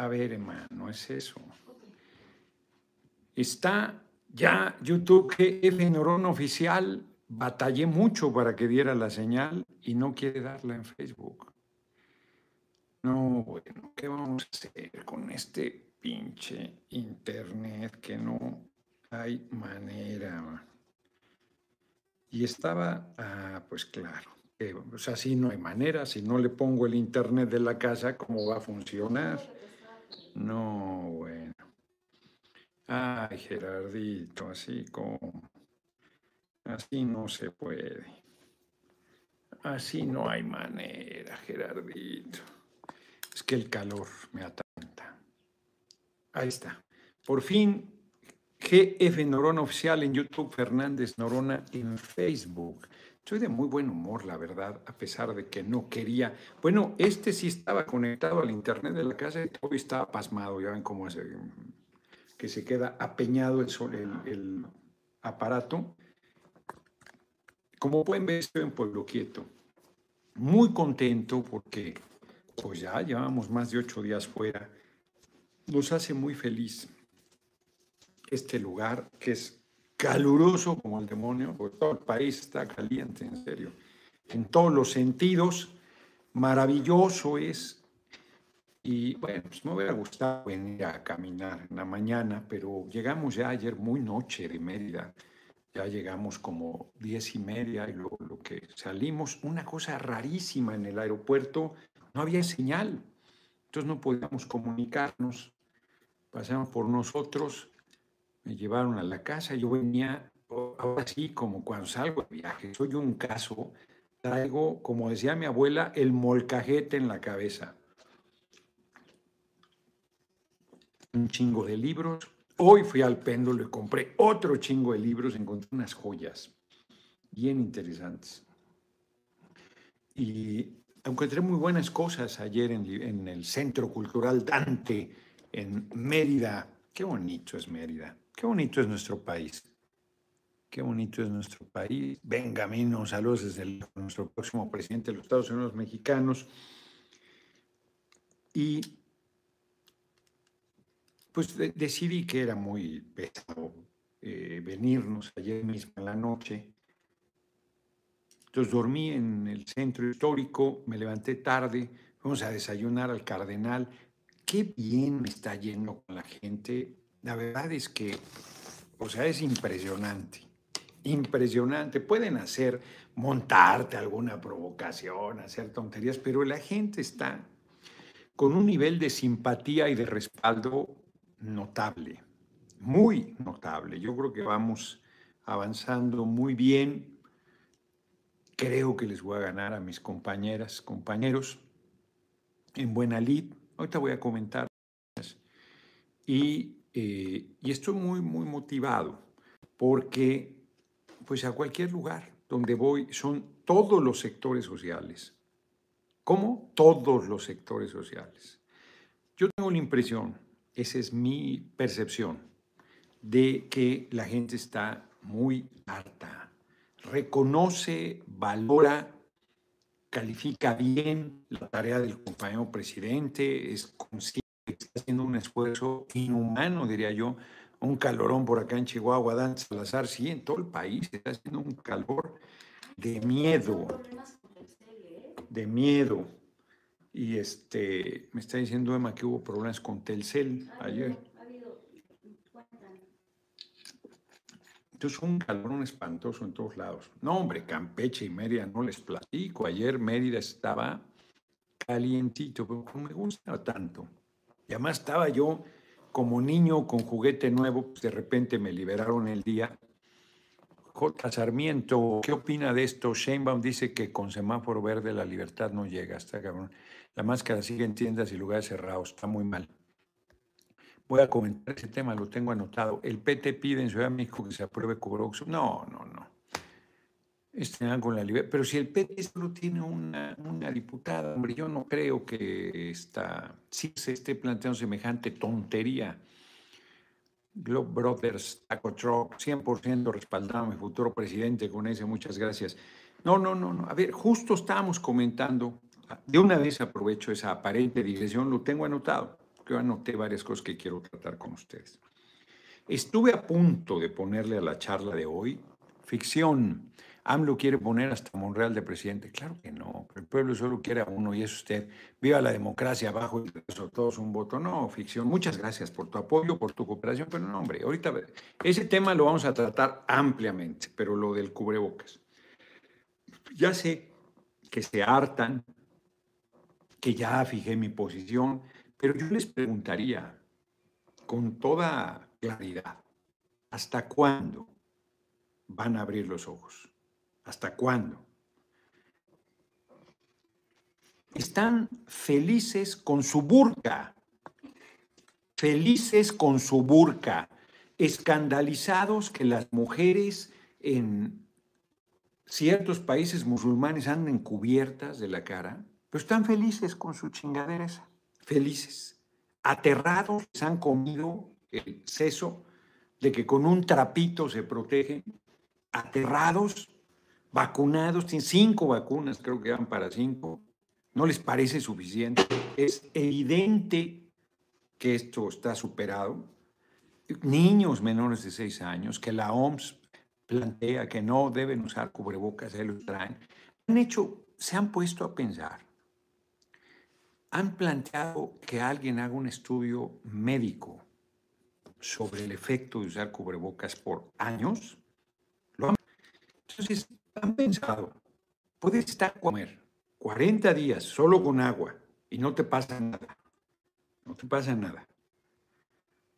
A ver, hermano, es eso. Está ya YouTube GF Neurona Oficial. Batallé mucho para que diera la señal y no quiere darla en Facebook. No, bueno, ¿qué vamos a hacer con este pinche internet que no hay manera? Y estaba, ah, pues claro, o sea, si no hay manera, si no le pongo el internet de la casa, ¿cómo va a funcionar? No, bueno. Ay, Gerardito, así como, así no se puede. Así no hay manera, Gerardito. Es que el calor me atanta. Ahí está. Por fin, GF Norona Oficial en YouTube, Fernández Norona en Facebook. Soy de muy buen humor, la verdad, a pesar de que no quería. Bueno, este sí estaba conectado al internet de la casa y todo estaba pasmado. Ya ven cómo es que se queda apeñado el, el, aparato. Como pueden ver, estoy en Pueblo Quieto. Muy contento porque pues ya llevamos más de ocho días fuera. Nos hace muy feliz este lugar que es caluroso como el demonio, porque todo el país está caliente, en serio. En todos los sentidos, maravilloso es. Y bueno, pues me hubiera gustado venir a caminar en la mañana, pero llegamos ya ayer muy noche de Mérida. Ya llegamos como diez y media y lo, lo que salimos, una cosa rarísima en el aeropuerto, no había señal. Entonces no podíamos comunicarnos. Pasamos por nosotros me llevaron a la casa, yo venía, ahora sí, como cuando salgo de viaje, soy un caso, traigo, como decía mi abuela, el molcajete en la cabeza. Un chingo de libros. Hoy fui al péndulo y compré otro chingo de libros, encontré unas joyas bien interesantes. Y encontré muy buenas cosas ayer en, en el Centro Cultural Dante, en Mérida. Qué bonito es Mérida. Qué bonito es nuestro país. Qué bonito es nuestro país. Venga, menos saludos desde nuestro próximo presidente de los Estados Unidos mexicanos. Y pues decidí que era muy pesado eh, venirnos ayer mismo en la noche. Entonces dormí en el centro histórico, me levanté tarde, fuimos a desayunar al Cardenal. Qué bien me está yendo con la gente. La verdad es que, o sea, es impresionante, impresionante. Pueden hacer, montarte alguna provocación, hacer tonterías, pero la gente está con un nivel de simpatía y de respaldo notable, muy notable. Yo creo que vamos avanzando muy bien. Creo que les voy a ganar a mis compañeras, compañeros en buena lid. Ahorita voy a comentar. Y eh, y estoy muy, muy motivado porque pues a cualquier lugar donde voy son todos los sectores sociales. ¿Cómo? Todos los sectores sociales. Yo tengo la impresión, esa es mi percepción, de que la gente está muy harta, reconoce, valora, califica bien la tarea del compañero presidente, es consciente está haciendo un esfuerzo inhumano, diría yo, un calorón por acá en Chihuahua, Dan Salazar, sí, en todo el país está haciendo un calor de miedo, de miedo. Y este, me está diciendo Emma que hubo problemas con Telcel ayer. Entonces un calorón espantoso en todos lados. No, hombre, Campeche y Mérida no les platico. Ayer Mérida estaba calientito, pero no me gusta tanto. Y además estaba yo como niño con juguete nuevo, pues de repente me liberaron el día. J. Sarmiento, ¿qué opina de esto? Sheinbaum dice que con semáforo verde la libertad no llega. Está cabrón. La máscara sigue en tiendas y lugares cerrados. Está muy mal. Voy a comentar ese tema, lo tengo anotado. El PT pide en Ciudad de México que se apruebe Cubrox. No, no, no estén con la libertad. Pero si el PT solo tiene una, una, diputada, hombre, yo no creo que está, si se esté planteando semejante tontería. Globe Brothers, Taco Truck, 100% respaldado a mi futuro presidente con ese, muchas gracias. No, no, no, no. A ver, justo estábamos comentando, de una vez aprovecho esa aparente digresión, lo tengo anotado, yo anoté varias cosas que quiero tratar con ustedes. Estuve a punto de ponerle a la charla de hoy ficción. AMLO quiere poner hasta Monreal de presidente. Claro que no. El pueblo solo quiere a uno y es usted. Viva la democracia abajo y todos un voto. No, ficción. Muchas gracias por tu apoyo, por tu cooperación. Pero no, hombre, ahorita ese tema lo vamos a tratar ampliamente, pero lo del cubrebocas. Ya sé que se hartan, que ya fijé mi posición, pero yo les preguntaría con toda claridad, ¿hasta cuándo van a abrir los ojos? ¿Hasta cuándo? Están felices con su burka, felices con su burka, escandalizados que las mujeres en ciertos países musulmanes anden cubiertas de la cara, pero están felices con su chingadera felices. Aterrados, se han comido el seso de que con un trapito se protegen, aterrados, vacunados, tienen cinco vacunas, creo que van para cinco, no les parece suficiente. Es evidente que esto está superado. Niños menores de seis años, que la OMS plantea que no deben usar cubrebocas, se los traen, han hecho, se han puesto a pensar, han planteado que alguien haga un estudio médico sobre el efecto de usar cubrebocas por años. Entonces, han pensado, puedes estar comer 40 días solo con agua y no te pasa nada. No te pasa nada.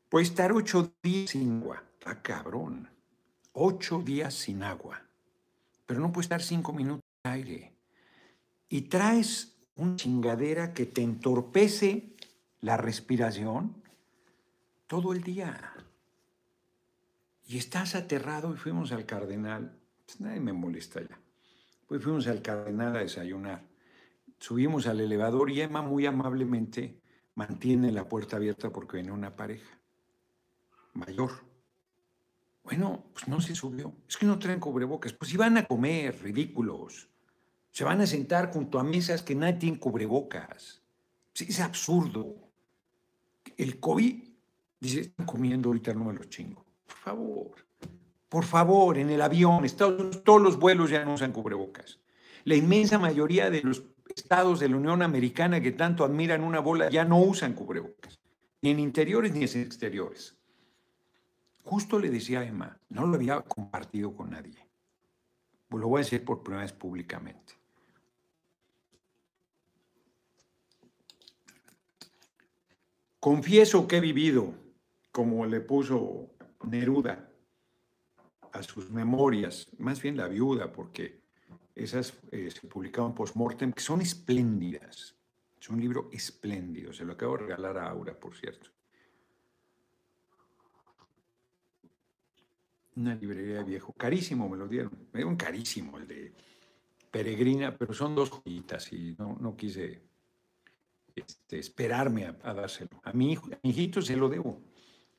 Puedes estar ocho días sin agua. Está cabrón. Ocho días sin agua. Pero no puedes estar cinco minutos en aire. Y traes una chingadera que te entorpece la respiración todo el día. Y estás aterrado y fuimos al cardenal. Pues nadie me molesta ya. Pues fuimos al cardenal a desayunar. Subimos al elevador y Emma muy amablemente mantiene la puerta abierta porque viene una pareja mayor. Bueno, pues no se subió. Es que no traen cubrebocas. Pues iban a comer, ridículos. Se van a sentar junto a mesas que nadie tiene cubrebocas. es absurdo. El COVID Dice, están comiendo, ahorita no me los chingo. Por favor, por favor, en el avión, Estados todos los vuelos ya no usan cubrebocas. La inmensa mayoría de los estados de la Unión Americana que tanto admiran una bola ya no usan cubrebocas, ni en interiores ni en exteriores. Justo le decía a Emma, no lo había compartido con nadie. Lo voy a decir por primera vez públicamente. Confieso que he vivido como le puso Neruda a sus memorias, más bien la viuda, porque esas eh, se publicaron post-mortem, que son espléndidas. Es un libro espléndido, se lo acabo de regalar a Aura, por cierto. Una librería viejo, carísimo me lo dieron, me dieron carísimo el de Peregrina, pero son dos joyitas y no, no quise este, esperarme a, dárselo. A mi, hijo, a mi hijito se lo debo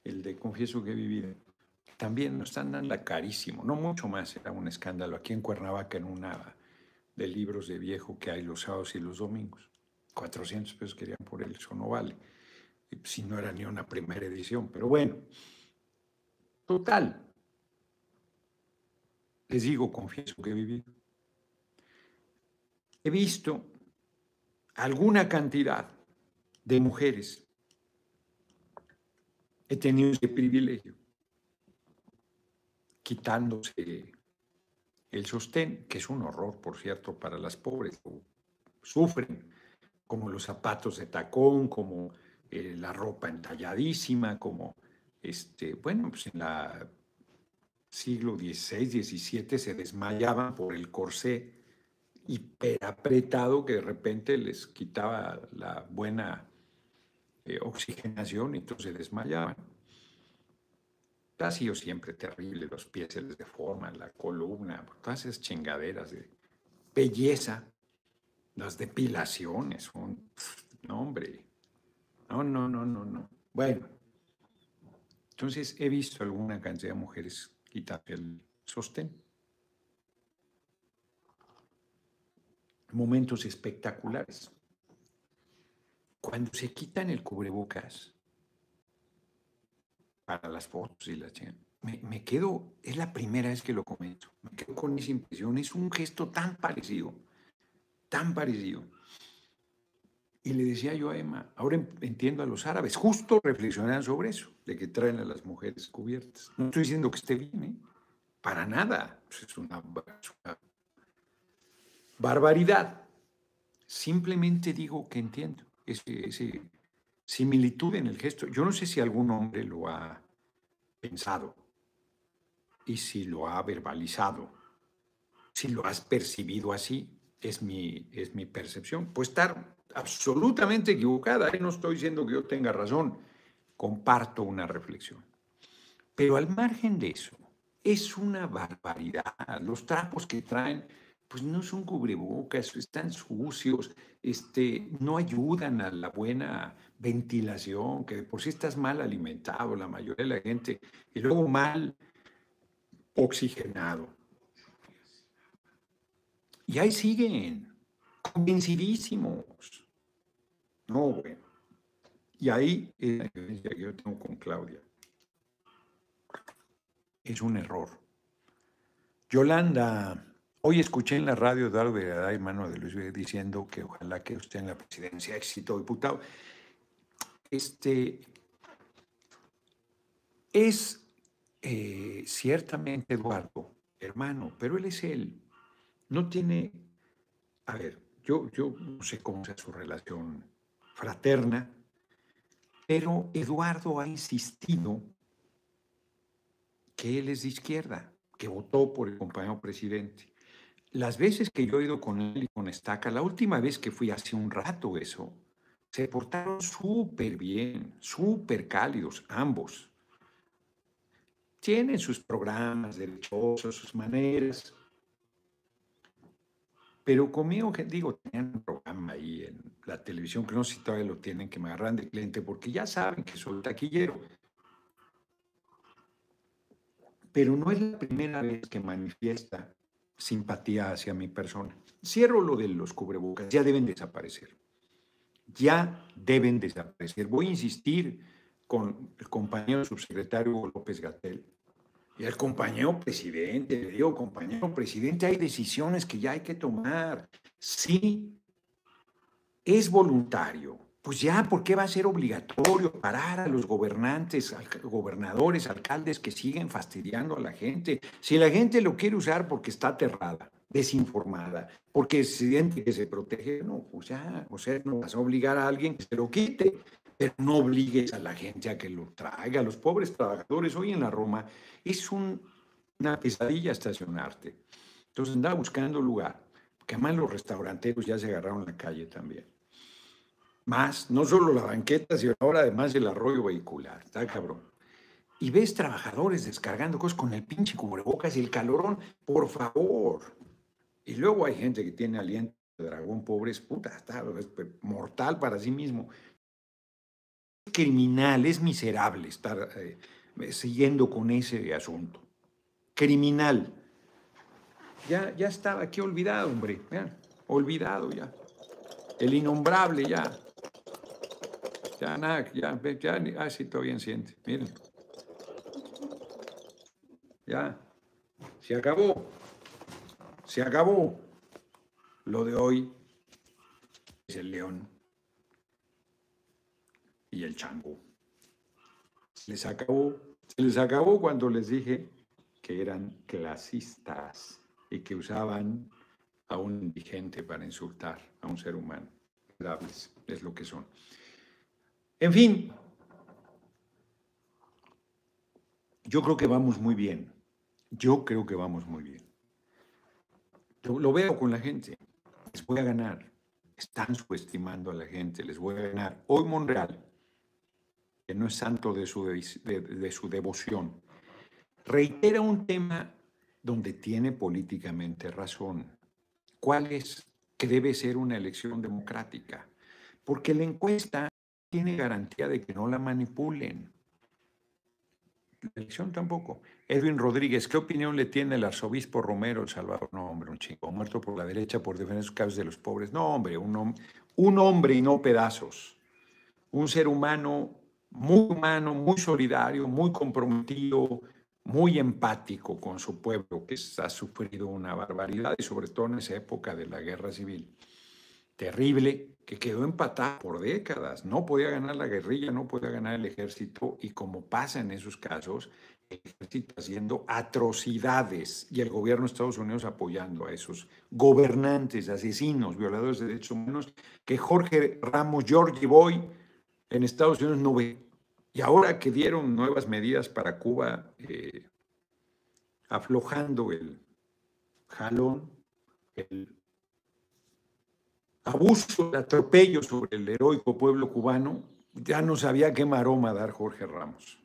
el de Confieso que he vivido, también nos están dando carísimo, no mucho más, era un escándalo aquí en Cuernavaca en una de libros de viejo que hay los sábados y los domingos. 400 pesos querían por él, eso no vale. Si no era ni una primera edición, pero bueno. Total. Les digo, confieso que he vivido. He visto alguna cantidad de mujeres he tenido ese privilegio, quitándose el sostén, que es un horror, por cierto, para las pobres. Sufren, como los zapatos de tacón, como eh, la ropa entalladísima, como, este, bueno, pues en la siglo XVI, XVII se desmayaban por el corsé hiperapretado que de repente les quitaba la buena eh, oxigenación y entonces se desmayaban. Ha sido siempre terrible, los pies se les deforman, la columna, todas esas chingaderas de belleza, las depilaciones, no hombre, no, no, no, no, no. Bueno, entonces he visto alguna cantidad de mujeres quitar el sostén. Momentos espectaculares. cuando se quitan el cubrebocas para las fotos y la me, me quedo, es la primera vez que lo comento, me quedo con esa impresión, es un gesto tan parecido, tan parecido. Y le decía yo a Emma, ahora entiendo a los árabes, justo reflexionan sobre eso, de que traen a las mujeres cubiertas. No estoy diciendo que esté bien, ¿eh? para nada, es una, barbaridad. Simplemente digo que entiendo ese, similitud en el gesto. Yo no sé si algún hombre lo ha pensado y si lo ha verbalizado, si lo has percibido así, es mi, es mi percepción. Puede estar absolutamente equivocada, no estoy diciendo que yo tenga razón, comparto una reflexión. Pero al margen de eso, es una barbaridad. Los trapos que traen, pues no son cubrebocas, están sucios, este, no ayudan a la buena ventilación, que por si estás mal alimentado, la mayoría de la gente, y luego mal oxigenado. Y ahí siguen, convencidísimos. No, bueno. Y ahí es la diferencia que yo tengo con Claudia. Es un error. Yolanda, hoy escuché en la radio de Eduardo y mano de Luis diciendo que ojalá que usted en la presidencia, éxito diputado. Este es eh, ciertamente Eduardo, hermano, pero él es él. No tiene, a ver, yo, yo no sé cómo sea su relación fraterna, pero Eduardo ha insistido que él es de izquierda, que votó por el compañero presidente. Las veces que yo he ido con él y con Estaca, la última vez que fui hace un rato eso, se portaron súper bien, súper cálidos, ambos. Tienen sus programas derechosos, sus maneras, pero conmigo, digo, tenían un programa ahí en la televisión, que no sé si todavía lo tienen, que me agarran de cliente, porque ya saben que soy taquillero. Pero no es la primera vez que manifiesta simpatía hacia mi persona. Cierro lo de los cubrebocas, ya deben desaparecer. Ya deben desaparecer. Voy a insistir con el compañero subsecretario López Gatel y al compañero presidente, le digo, compañero presidente, hay decisiones que ya hay que tomar. Sí, es voluntario. Pues ya, ¿por qué va a ser obligatorio parar a los gobernantes, gobernadores, alcaldes que siguen fastidiando a la gente? Si la gente lo quiere usar porque está aterrada, desinformada, porque siente que se protege, no, pues ya, o sea, no vas a obligar a alguien que se lo quite pero no obligues a la gente a que lo traiga. Los pobres trabajadores hoy en la Roma es una pesadilla estacionarte. Entonces andaba buscando lugar, porque además los restauranteros ya se agarraron la calle también. Más, no solo la banqueta, sino ahora además el arroyo vehicular. Está cabrón. Y ves trabajadores descargando cosas con el pinche cubrebocas y el calorón, por favor. Y luego hay gente que tiene aliento de dragón, pobre, es puta, está mortal para sí mismo criminal, es miserable estar eh, siguiendo con ese asunto. Criminal. Ya, ya estaba aquí olvidado, hombre. olvidado ya. El innombrable ya. Ya nada, ya, ya, ah, sí, bien siente. Miren. Ya. Se acabó. Se acabó. Lo de hoy es el león y el chango. Se les acabó, se les acabó cuando les dije que eran clasistas y que usaban a un indigente para insultar a un ser humano. Es lo que son. En fin, yo creo que vamos muy bien. Yo creo que vamos muy bien. Lo veo con la gente. Les voy a ganar. Están subestimando a la gente. Les voy a ganar. Hoy Monreal que no es santo de su, de, su devoción, reitera un tema donde tiene políticamente razón. ¿Cuál es? Que debe ser una elección democrática. Porque la encuesta tiene garantía de que no la manipulen. Elección tampoco. Edwin Rodríguez, ¿qué opinión le tiene el arzobispo Romero El Salvador? No, hombre, un chico, muerto por la derecha por defender sus causas de los pobres. No, hombre, un, un hombre y no pedazos. un ser humano muy humano, muy solidario, muy comprometido, muy empático con su pueblo, que ha sufrido una barbaridad y sobre todo en esa época de la guerra civil terrible, que quedó empatada por décadas. No podía ganar la guerrilla, no podía ganar el ejército y como pasa en esos casos, el ejército haciendo atrocidades y el gobierno de Estados Unidos apoyando a esos gobernantes, asesinos, violadores de derechos humanos, que Jorge Ramos, George Boy, en Estados Unidos no ve. Y ahora que dieron nuevas medidas para Cuba, eh, aflojando el jalón, el abuso, el atropello sobre el heroico pueblo cubano, ya no sabía qué maroma dar Jorge Ramos.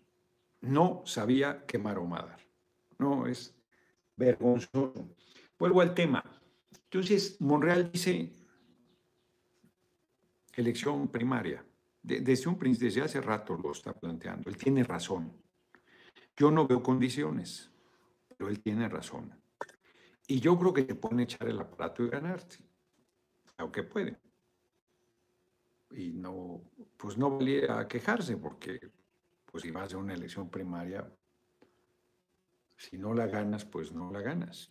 No sabía qué maroma dar. No, es vergonzoso. Vuelvo al tema. Entonces, Monreal dice elección primaria desde un desde hace rato lo está planteando. Él tiene razón. Yo no veo condiciones, pero él tiene razón. Y yo creo que te pueden echar el aparato y ganarte, aunque puede. Y no, pues no valía quejarse, porque pues si vas a una elección primaria, si no la ganas, pues no la ganas.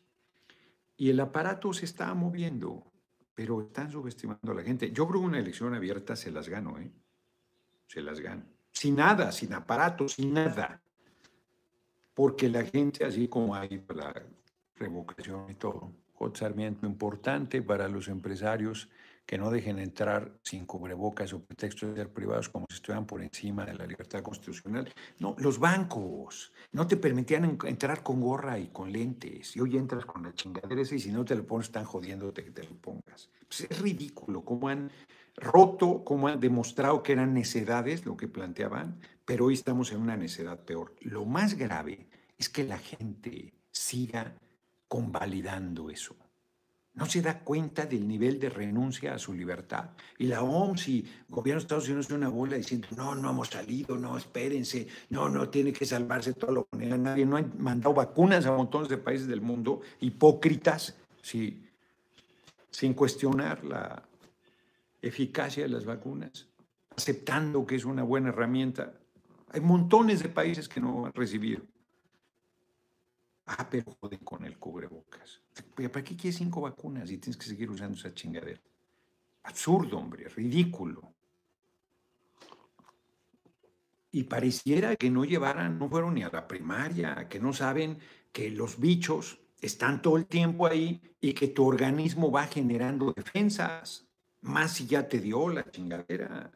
Y el aparato se está moviendo, pero están subestimando a la gente. Yo creo que una elección abierta se las gano, ¿eh? se las gana. Sin nada, sin aparato, sin nada. Porque la gente, así como hay la revocación y todo. Sarmiento, importante para los empresarios que no dejen entrar sin cubrebocas o pretexto de ser privados como si estuvieran por encima de la libertad constitucional. No, los bancos no te permitían entrar con gorra y con lentes. Y hoy entras con la chingadera y si no te lo pones están jodiéndote que te lo pongas. Pues es ridículo cómo han roto, como han demostrado que eran necedades lo que planteaban, pero hoy estamos en una necedad peor. Lo más grave es que la gente siga convalidando eso. No se da cuenta del nivel de renuncia a su libertad. Y la OMS y el gobierno de Estados Unidos de una bola diciendo, no, no hemos salido, no, espérense, no, no, tiene que salvarse todo lo que nadie. No han mandado vacunas a montones de países del mundo, hipócritas, sí, sin cuestionar la, eficacia de las vacunas, aceptando que es una buena herramienta. Hay montones de países que no han recibido. Ah, pero joden con el cubrebocas. ¿Para qué quieres cinco vacunas y tienes que seguir usando esa chingadera? Absurdo, hombre, ridículo. Y pareciera que no llevaran, no fueron ni a la primaria, que no saben que los bichos están todo el tiempo ahí y que tu organismo va generando defensas. Más si ya te dio la chingadera.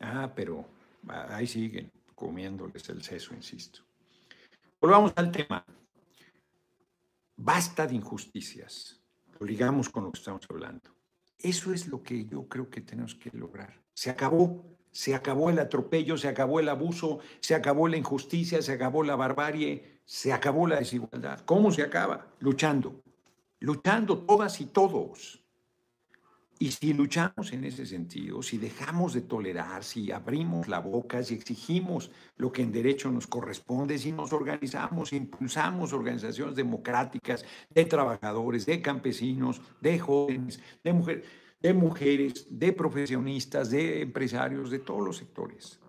Ah, pero ahí siguen comiéndoles el seso, insisto. Volvamos al tema. Basta de injusticias. Lo ligamos con lo que estamos hablando. Eso es lo que yo creo que tenemos que lograr. Se acabó. Se acabó el atropello, se acabó el abuso, se acabó la injusticia, se acabó la barbarie, se acabó la desigualdad. ¿Cómo se acaba? Luchando. Luchando todas y todos. Y si luchamos en ese sentido, si dejamos de tolerar, si abrimos la boca, si exigimos lo que en derecho nos corresponde, si nos organizamos, impulsamos organizaciones democráticas de trabajadores, de campesinos, de jóvenes, de, mujeres, de mujeres, de profesionistas, de empresarios, de todos los sectores.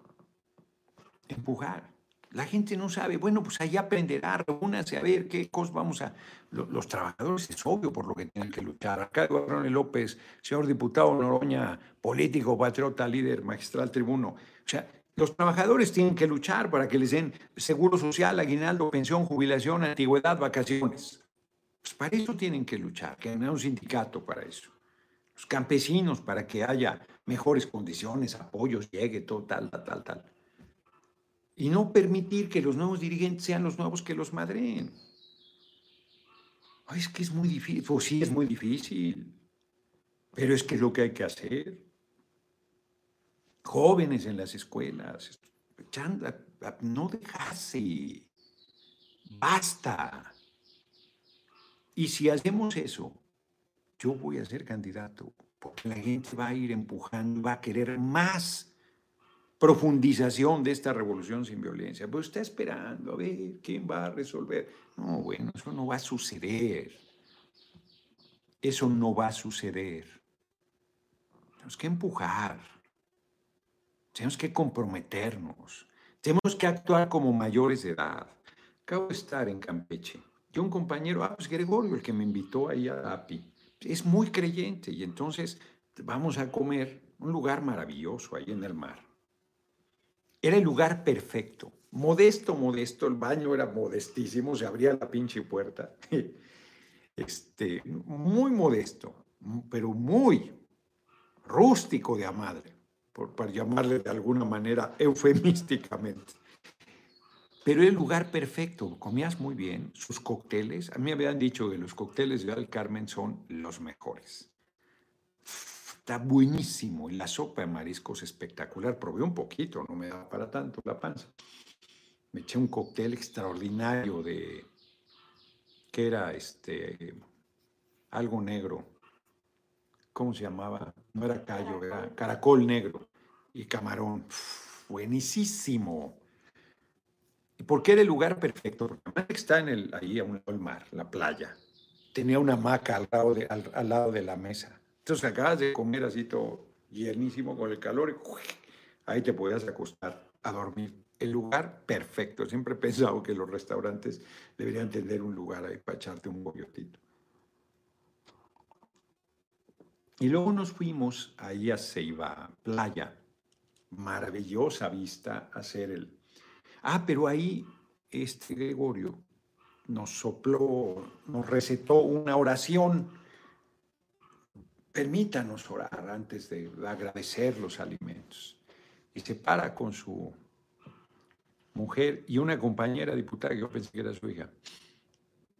Empujar. La gente no sabe, bueno, pues ahí aprenderá, reúnanse a ver qué cosas vamos a... Los, trabajadores es obvio por lo que tienen que luchar. Acá Eduardo López, señor diputado Noroña, político, patriota, líder, magistral, tribuno. O sea, los trabajadores tienen que luchar para que les den seguro social, aguinaldo, pensión, jubilación, antigüedad, vacaciones. Pues para eso tienen que luchar, que haya un sindicato para eso. Los campesinos para que haya mejores condiciones, apoyos, llegue, todo, tal, tal, tal, tal y no permitir que los nuevos dirigentes sean los nuevos que los madreen. Es que es muy difícil. Pues sí, es muy difícil. Pero es que es lo que hay que hacer. Jóvenes en las escuelas, no dejarse. Basta. Y si hacemos eso, yo voy a ser candidato, porque la gente va a ir empujando, va a querer más profundización de esta revolución sin violencia. Pues está esperando a ver quién va a resolver. No, bueno, eso no va a suceder. Eso no va a suceder. Tenemos que empujar. Tenemos que comprometernos. Tenemos que actuar como mayores de edad. Acabo de estar en Campeche. Y un compañero, ah, pues Gregorio, el que me invitó ahí a API, es muy creyente y entonces vamos a comer un lugar maravilloso ahí en el mar. Era el lugar perfecto, modesto, modesto, el baño era modestísimo, se abría la pinche puerta. Este, muy modesto, pero muy rústico de a madre, por, para llamarle de alguna manera eufemísticamente. Pero el lugar perfecto, comías muy bien, sus cócteles, a mí me habían dicho que los cócteles de Al Carmen son los mejores. Está buenísimo y la sopa de mariscos espectacular. Probé un poquito, no me da para tanto la panza. Me eché un cóctel extraordinario de, que era este, algo negro. ¿Cómo se llamaba? No era callo, era caracol negro y camarón. buenísimo ¿Y por qué era el lugar perfecto? Porque está en el, ahí a un lado del mar, la playa. Tenía una hamaca al lado, de, al, lado de la mesa. Entonces acabas de comer así todo llenísimo con el calor y ahí te podías acostar a dormir. El lugar perfecto. Siempre he pensado que los restaurantes deberían tener un lugar ahí para echarte un bollotito. Y luego nos fuimos ahí a Ceiba, playa, maravillosa vista, hacer el, Ah, pero ahí este Gregorio nos sopló, nos recetó una oración. Permítanos orar antes de agradecer los alimentos. Y se para con su mujer y una compañera diputada que yo pensé que era su hija.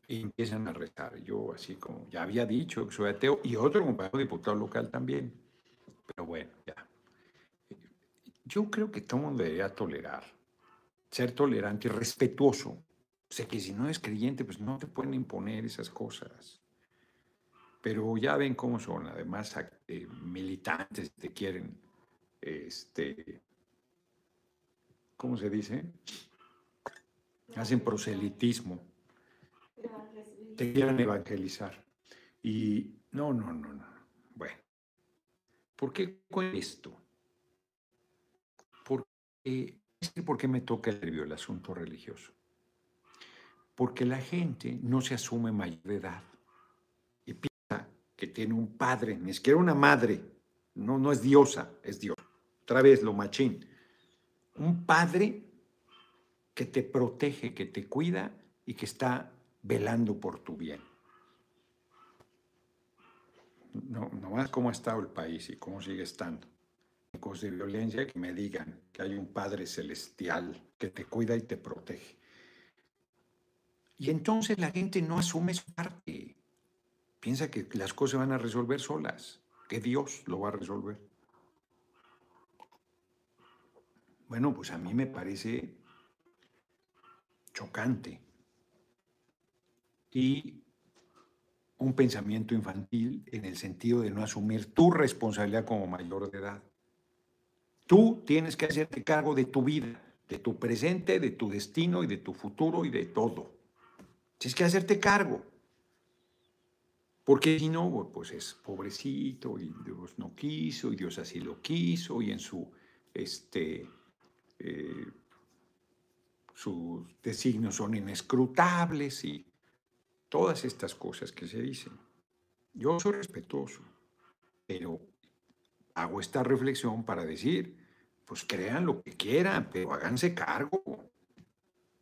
Y empiezan a rezar. Yo así como ya había dicho que soy ateo y otro compañero diputado local también. Pero bueno, ya. Yo creo que todo mundo debería tolerar ser tolerante y respetuoso. Sé que si no es creyente, pues no te pueden imponer esas cosas. Pero ya ven cómo son, además, militantes te quieren, este, ¿cómo se dice? Hacen proselitismo. Te quieren evangelizar. Y no, no, no, no. Bueno, ¿por qué con esto? Porque por qué me toca el asunto religioso. Porque la gente no se asume mayor edad que tiene un padre, ni siquiera una madre, no, no es diosa, es Dios. Otra vez lo machín. Un padre que te protege, que te cuida y que está velando por tu bien. No, no más cómo ha estado el país y cómo sigue estando de violencia que me digan que hay un Padre celestial que te cuida y te protege. Y entonces la gente no asume su parte. Piensa que las cosas van a resolver solas, que Dios lo va a resolver. Bueno, pues a mí me parece chocante y un pensamiento infantil en el sentido de no asumir tu responsabilidad como mayor de edad. Tú tienes que hacerte cargo de tu vida, de tu presente, de tu destino y de tu futuro y de todo. Tienes que hacerte cargo. Porque si no, pues es pobrecito y Dios no quiso y Dios así lo quiso y en su, este, eh, sus designios son inescrutables y todas estas cosas que se dicen. Yo soy respetuoso, pero hago esta reflexión para decir, pues crean lo que quieran, pero háganse cargo,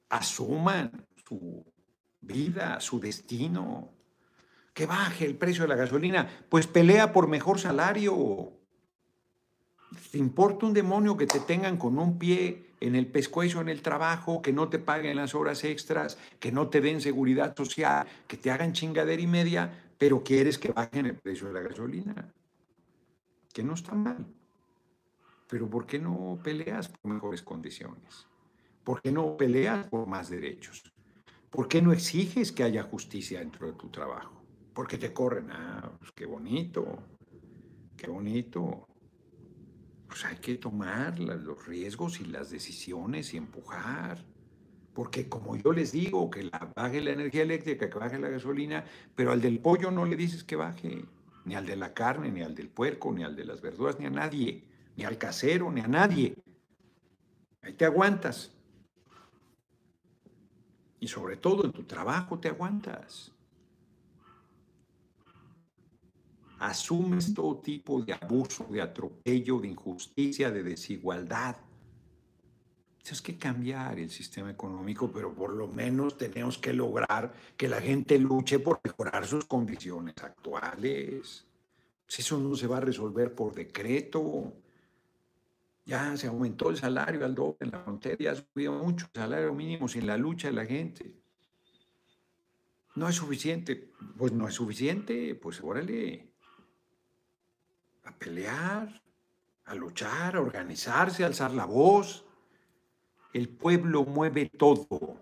asuman su vida, su destino. Que baje el precio de la gasolina, pues pelea por mejor salario. ¿Te importa un demonio que te tengan con un pie en el pescuezo en el trabajo, que no te paguen las horas extras, que no te den seguridad social, que te hagan chingadera y media, pero quieres que bajen el precio de la gasolina? que no está mal. Pero ¿por qué no peleas por mejores condiciones? ¿Por qué no peleas por más derechos? ¿Por qué no exiges que haya justicia dentro de tu trabajo? Porque te corren. Ah, pues qué bonito, qué bonito. Pues hay que tomar los riesgos y las decisiones y empujar. Porque como yo les digo, que la, baje la energía eléctrica, que baje la gasolina, pero al del pollo no le dices que baje ni al de la carne, ni al del puerco, ni al de las verduras, ni a nadie, ni al casero, ni a nadie. ahí te aguantas. Y sobre todo en tu trabajo te aguantas. Asumes todo tipo de abuso, de atropello, de injusticia, de desigualdad. Tienes que cambiar el sistema económico, pero por lo menos tenemos que lograr que la gente luche por mejorar sus condiciones actuales. Si eso no se va a resolver por decreto, ya se aumentó el salario al doble en la frontera, ya subió mucho el salario mínimo sin la lucha de la gente. No es suficiente. Pues no es suficiente, pues órale. A pelear, a luchar, a organizarse, a alzar la voz. El pueblo mueve todo.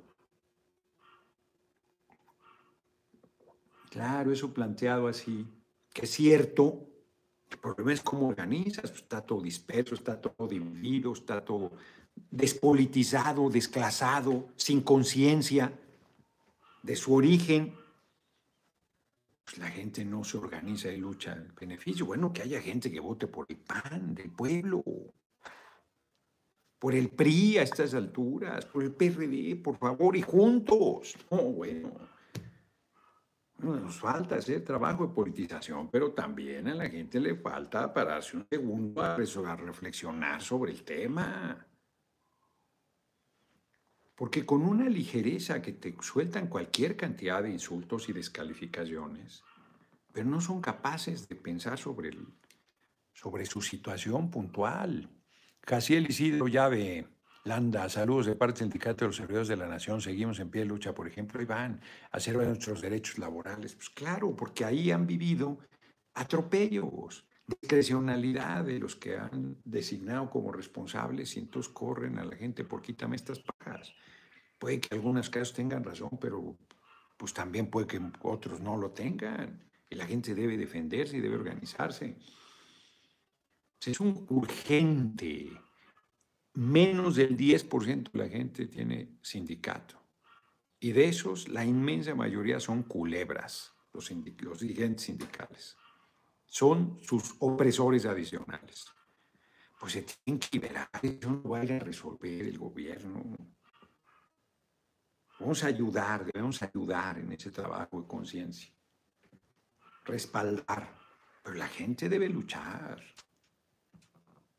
Claro, eso planteado así, que es cierto, el problema es cómo organizas, pues, está todo disperso, está todo dividido, está todo despolitizado, desclasado, sin conciencia de su origen. Pues la gente no se organiza y lucha el beneficio. Bueno, que haya gente que vote por el PAN del pueblo, por el PRI a estas alturas, por el PRD, por favor, y juntos. No, bueno. Nos falta hacer trabajo de politización, pero también a la gente le falta pararse un segundo a, reflexionar sobre el tema. Porque con una ligereza que te sueltan cualquier cantidad de insultos y descalificaciones, pero no son capaces de pensar sobre, el, sobre su situación puntual. Casi el Isidro Llave Landa, saludos de parte del Sindicato de los Servidores de la Nación. Seguimos en pie de lucha, por ejemplo, a hacer nuestros derechos laborales. Pues claro, porque ahí han vivido atropellos, discrecionalidad de los que han designado como responsables y entonces corren a la gente por quítame estas pajas. Puede que algunos casos tengan razón, pero pues también puede que otros no lo tengan. Y la gente debe defenderse y debe organizarse. Es un urgente menos del 10% de la gente tiene sindicato. Y de esos, la inmensa mayoría son culebras, los, dirigentes sindicales. Son sus opresores adicionales. Pues se tienen que liberar, eso no vaya a resolver el gobierno. Vamos a ayudar, debemos ayudar en ese trabajo de conciencia. Respaldar. Pero la gente debe luchar.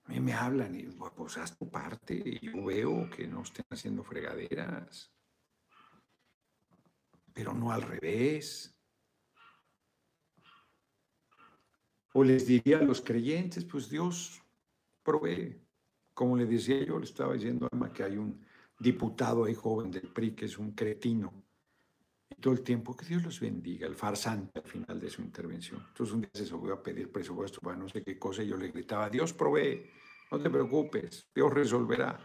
A mí me hablan y pues haz tu parte. Y yo veo que no estén haciendo fregaderas. Pero no al revés. O les diría a los creyentes, pues Dios provee. Como le decía yo, le estaba diciendo a Alma que hay un diputado ahí joven del PRI que es un cretino. Y todo el tiempo, que Dios los bendiga, el farsante al final de su intervención. Entonces un día se subió a pedir presupuesto para no sé qué cosa y yo le gritaba, Dios provee, no te preocupes, Dios resolverá.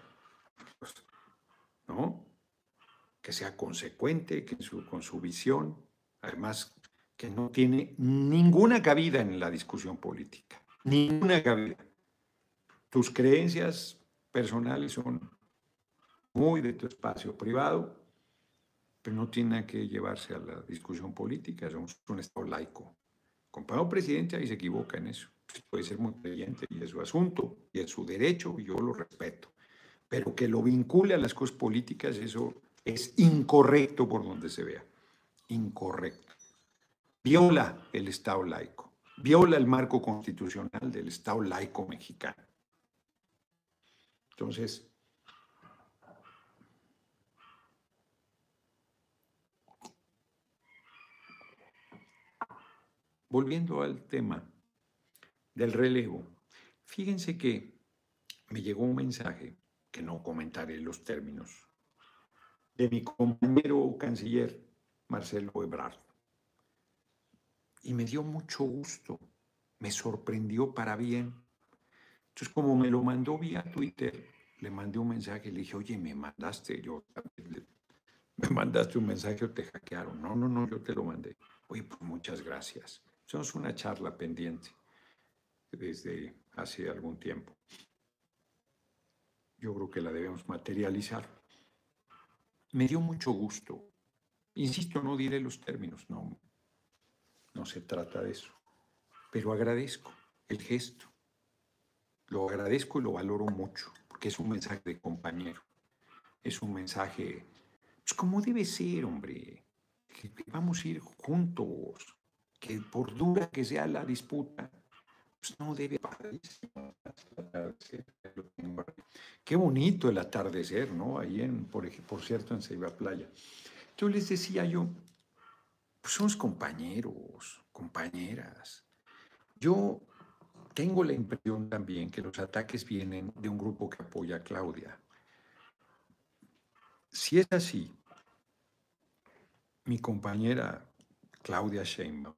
Pues, ¿No? Que sea consecuente que con su visión, además que no tiene ninguna cabida en la discusión política, ninguna cabida. Tus creencias personales son muy de tu espacio privado, pero no tienen que llevarse a la discusión política, somos un Estado laico. Compañero presidente ahí se equivoca en eso puede ser muy creyente y es su asunto y es su derecho y yo lo respeto. Pero que lo vincule a las cosas políticas, eso es incorrecto por donde se vea. Incorrecto. Viola el Estado laico, viola el marco constitucional del Estado laico mexicano. Entonces, volviendo al tema del relevo. Fíjense que me llegó un mensaje, que no comentaré los términos, de mi compañero canciller Marcelo Ebrard. Y me dio mucho gusto, me sorprendió para bien. Entonces, como me lo mandó vía Twitter, le mandé un mensaje y le dije, oye, me mandaste, yo me mandaste un mensaje o te hackearon. No, no, no, yo te lo mandé. Oye, pues muchas gracias. Somos una charla pendiente desde hace algún tiempo. Yo creo que la debemos materializar. Me dio mucho gusto. Insisto, no diré los términos, no, no se trata de eso. Pero agradezco el gesto. Lo agradezco y lo valoro mucho, porque es un mensaje de compañero, es un mensaje, pues como debe ser, hombre, que, vamos a ir juntos, que por dura que sea la disputa, pues no debe Qué bonito el atardecer, ¿no? Ahí en, por, por cierto, en Ceiba Playa. Yo les decía yo, pues somos compañeros, compañeras. Yo tengo la impresión también que los ataques vienen de un grupo que apoya a Claudia. Si es así, mi compañera Claudia Sheinbaum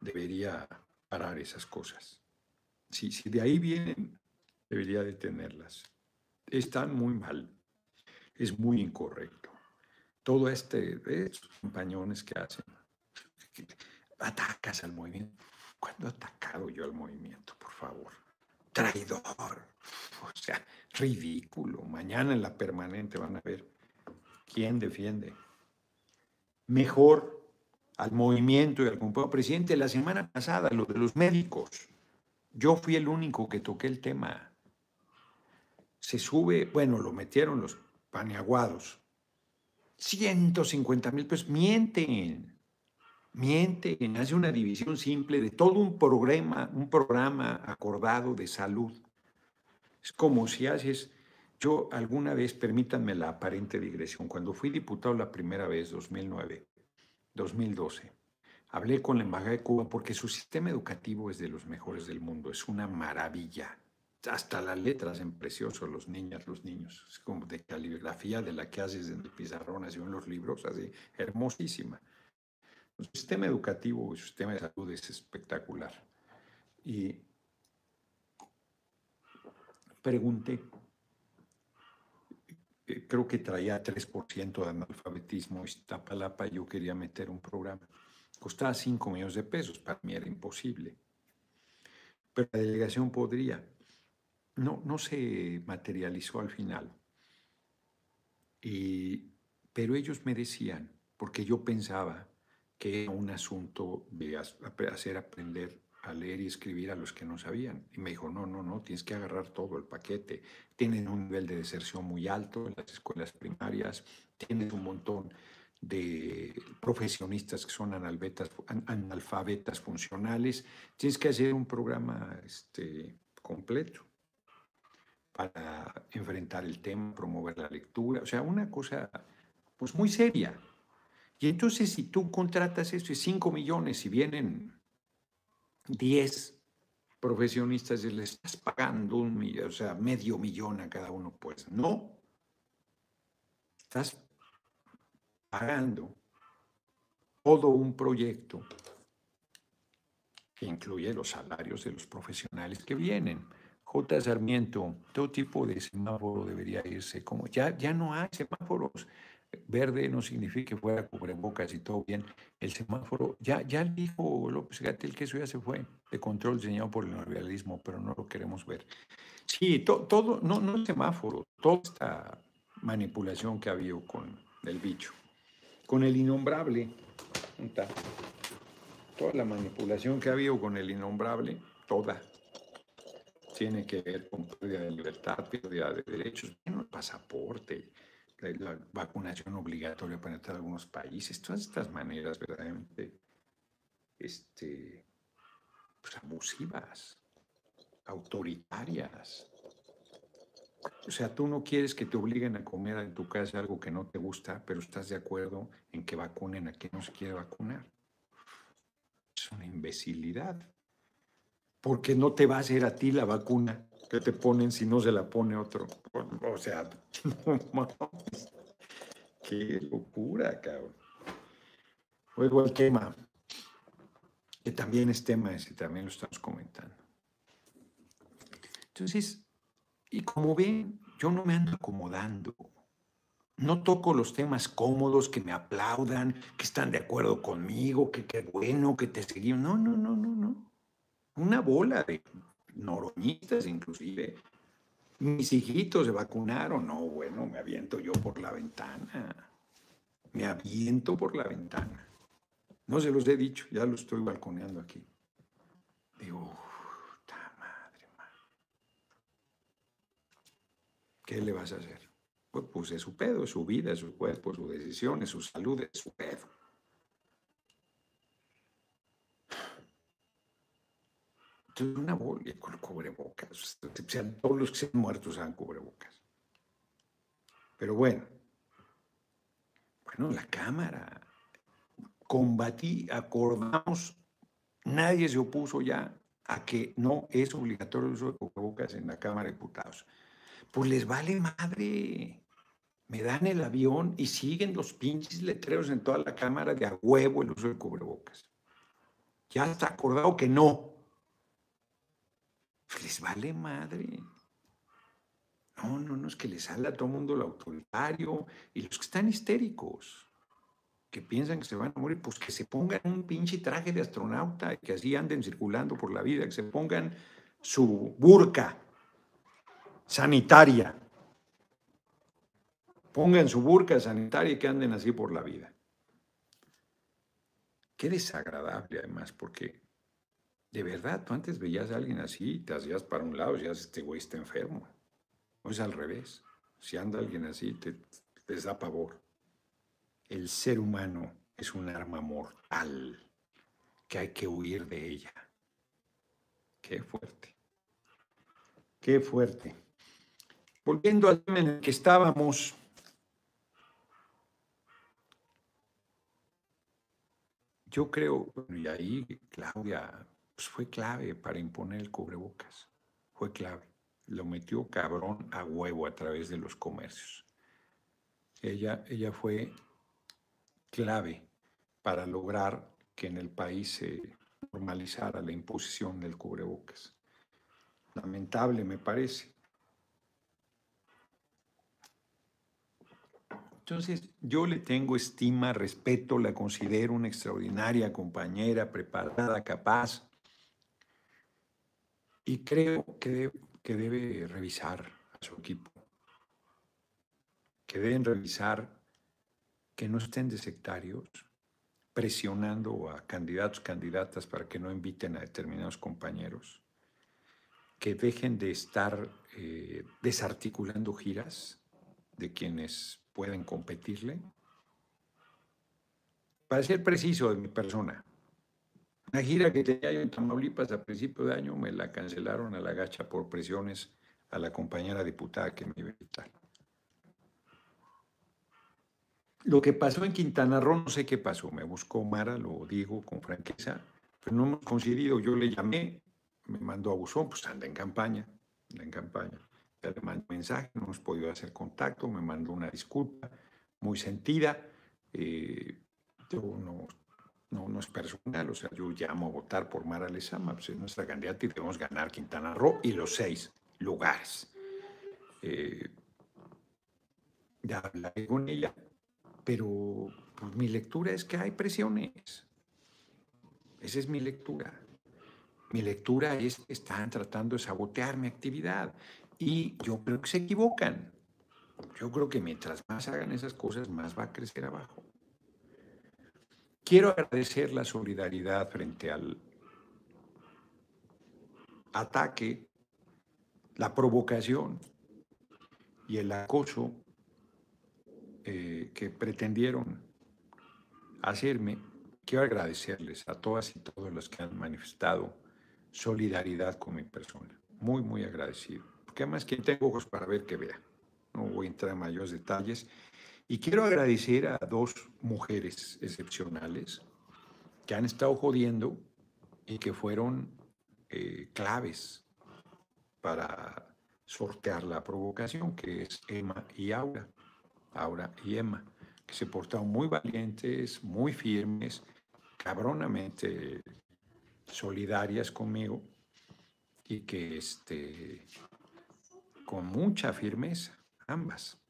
debería parar esas cosas. Si, si de ahí vienen, debería detenerlas. Están muy mal. Es muy incorrecto. Todo este, estos compañones que hacen, atacas al movimiento. ¿Cuándo he atacado yo al movimiento, por favor? Traidor. O sea, ridículo. Mañana en la permanente van a ver quién defiende mejor al movimiento y al compañero presidente. La semana pasada, lo de los médicos, yo fui el único que toqué el tema. Se sube, bueno, lo metieron los paneaguados. 150 mil pesos. Mienten mienten, hace una división simple de todo un programa, un programa acordado de salud. Es como si haces, yo alguna vez, permítanme la aparente digresión, cuando fui diputado la primera vez, 2009, 2012, hablé con la Embajada de Cuba porque su sistema educativo es de los mejores del mundo, es una maravilla. Hasta las letras en precioso, los niñas, los niños. Es como de caligrafía de la que haces en el pizarrón, así en los libros, así, hermosísima. El sistema educativo y el sistema de salud es espectacular. Y pregunté, eh, creo que traía 3% de analfabetismo Iztapalapa yo quería meter un programa. Costaba 5 millones de pesos, para mí era imposible. Pero la delegación podría. No, no se materializó al final. Y, pero ellos me decían, porque yo pensaba que era un asunto de hacer aprender a leer y escribir a los que no sabían. Y me dijo, no, no, no, tienes que agarrar todo el paquete. Tienen un nivel de deserción muy alto en las escuelas primarias, tienen un montón de profesionistas que son analfabetas, analfabetas funcionales. Tienes que hacer un programa este, completo para enfrentar el tema, promover la lectura, o sea, una cosa pues muy seria. Y entonces si tú contratas eso de 5 millones y vienen 10 profesionistas y le estás pagando un millón, o sea, medio millón a cada uno, pues no. Estás pagando todo un proyecto que incluye los salarios de los profesionales que vienen. J. Sarmiento, todo tipo de semáforo debería irse, como ya, ya no hay semáforos verde no significa que fuera cubrebocas y todo bien. El semáforo, ya, ya dijo López Gatel que eso ya se fue de control diseñado por el neoliberalismo, pero no lo queremos ver. Sí, todo, no, no el semáforo, toda esta manipulación que ha habido con el bicho, con el innombrable, toda la manipulación que ha habido con el innombrable, toda, tiene que ver con pérdida de libertad, pérdida de derechos, el pasaporte, la vacunación obligatoria para entrar a algunos países, todas estas maneras verdaderamente este, pues, abusivas, autoritarias. O sea, tú no quieres que te obliguen a comer en tu casa algo que no te gusta, pero estás de acuerdo en que vacunen a quien no se quiere vacunar. Es una imbecilidad. Porque no te va a hacer a ti la vacuna que te ponen si no se la pone otro. O sea, no Qué locura, cabrón. Luego el tema, que también es tema ese, también lo estamos comentando. Entonces, y como ven, yo no me ando acomodando. No toco los temas cómodos que me aplaudan, que están de acuerdo conmigo, que qué bueno, que te seguimos. No, no, no, no, no. Una bola de noroñistas inclusive. Mis hijitos se vacunaron. No, bueno, me aviento yo por la ventana. Me aviento por la ventana. No se los he dicho, ya lo estoy balconeando aquí. Digo, madre, madre. ¿Qué le vas a hacer? Pues, pues es su pedo, su vida, su cuerpo, su decisión, es su salud, es su pedo. Entonces, una bola con cubrebocas. Todos los que sean muertos sean cubrebocas. Pero bueno, bueno, la Cámara combatí, acordamos, nadie se opuso ya a que no es obligatorio el uso de cubrebocas en la Cámara de Diputados. Pues les vale madre. Me dan el avión y siguen los pinches letreros en toda la Cámara de a huevo el uso de cubrebocas. Ya está acordado que no. Les vale madre. No, no, no, es que les sale a todo el mundo lo autoritario y los que están histéricos, que piensan que se van a morir, pues que se pongan un pinche traje de astronauta y que así anden circulando por la vida, que se pongan su burka sanitaria. Pongan su burka sanitaria y que anden así por la vida. Qué desagradable además, porque de verdad, tú antes veías a alguien así, te hacías para un lado y decías, este güey está enfermo. O es al revés. Si anda alguien así, te, te da pavor. El ser humano es un arma mortal que hay que huir de ella. Qué fuerte. Qué fuerte. Volviendo al tema en el que estábamos, yo creo, y ahí Claudia pues fue clave para imponer el cubrebocas. Fue clave. Lo metió cabrón a huevo a través de los comercios. Ella, ella fue clave para lograr que en el país se normalizara la imposición del cubrebocas. Lamentable, me parece. Entonces, yo le tengo estima, respeto, la considero una extraordinaria compañera, preparada, capaz, y creo que, que debe revisar a su equipo, que deben revisar que no estén de sectarios presionando a candidatos, candidatas para que no inviten a determinados compañeros, que dejen de estar eh, desarticulando giras de quienes pueden competirle. Para ser preciso de mi persona, una gira que tenía yo en Tamaulipas a principio de año me la cancelaron a la gacha por presiones a la compañera diputada que me iba a invitar. Lo que pasó en Quintana Roo, no sé qué pasó, me buscó Mara, lo digo con franqueza, pero no hemos coincidido. Yo le llamé, me mandó a buzón, pues anda en campaña, anda en campaña. Ya le mandé un mensaje, no hemos podido hacer contacto, me mandó una disculpa muy sentida. Eh, yo no no, no es personal, o sea, yo llamo a votar por Mara Lezama, pues es nuestra candidata y debemos ganar Quintana Roo y los seis lugares. Eh, ya hablaré con ella, pero pues, mi lectura es que hay presiones. Esa es mi lectura. Mi lectura es que están tratando de sabotear mi actividad y yo creo que se equivocan. Yo creo que mientras más hagan esas cosas, más va a crecer abajo. Quiero agradecer la solidaridad frente al ataque, la provocación y el acoso eh, que pretendieron hacerme. Quiero agradecerles a todas y todos los que han manifestado solidaridad con mi persona. Muy, muy agradecido. Porque además que tengo ojos para ver que vea. No voy a entrar en mayores detalles. Y quiero agradecer a dos mujeres excepcionales que han estado jodiendo y que fueron eh, claves para sortear la provocación, que es Emma y Aura, Aura y Emma, que se portaron muy valientes, muy firmes, cabronamente solidarias conmigo y que este, con mucha firmeza, ambas.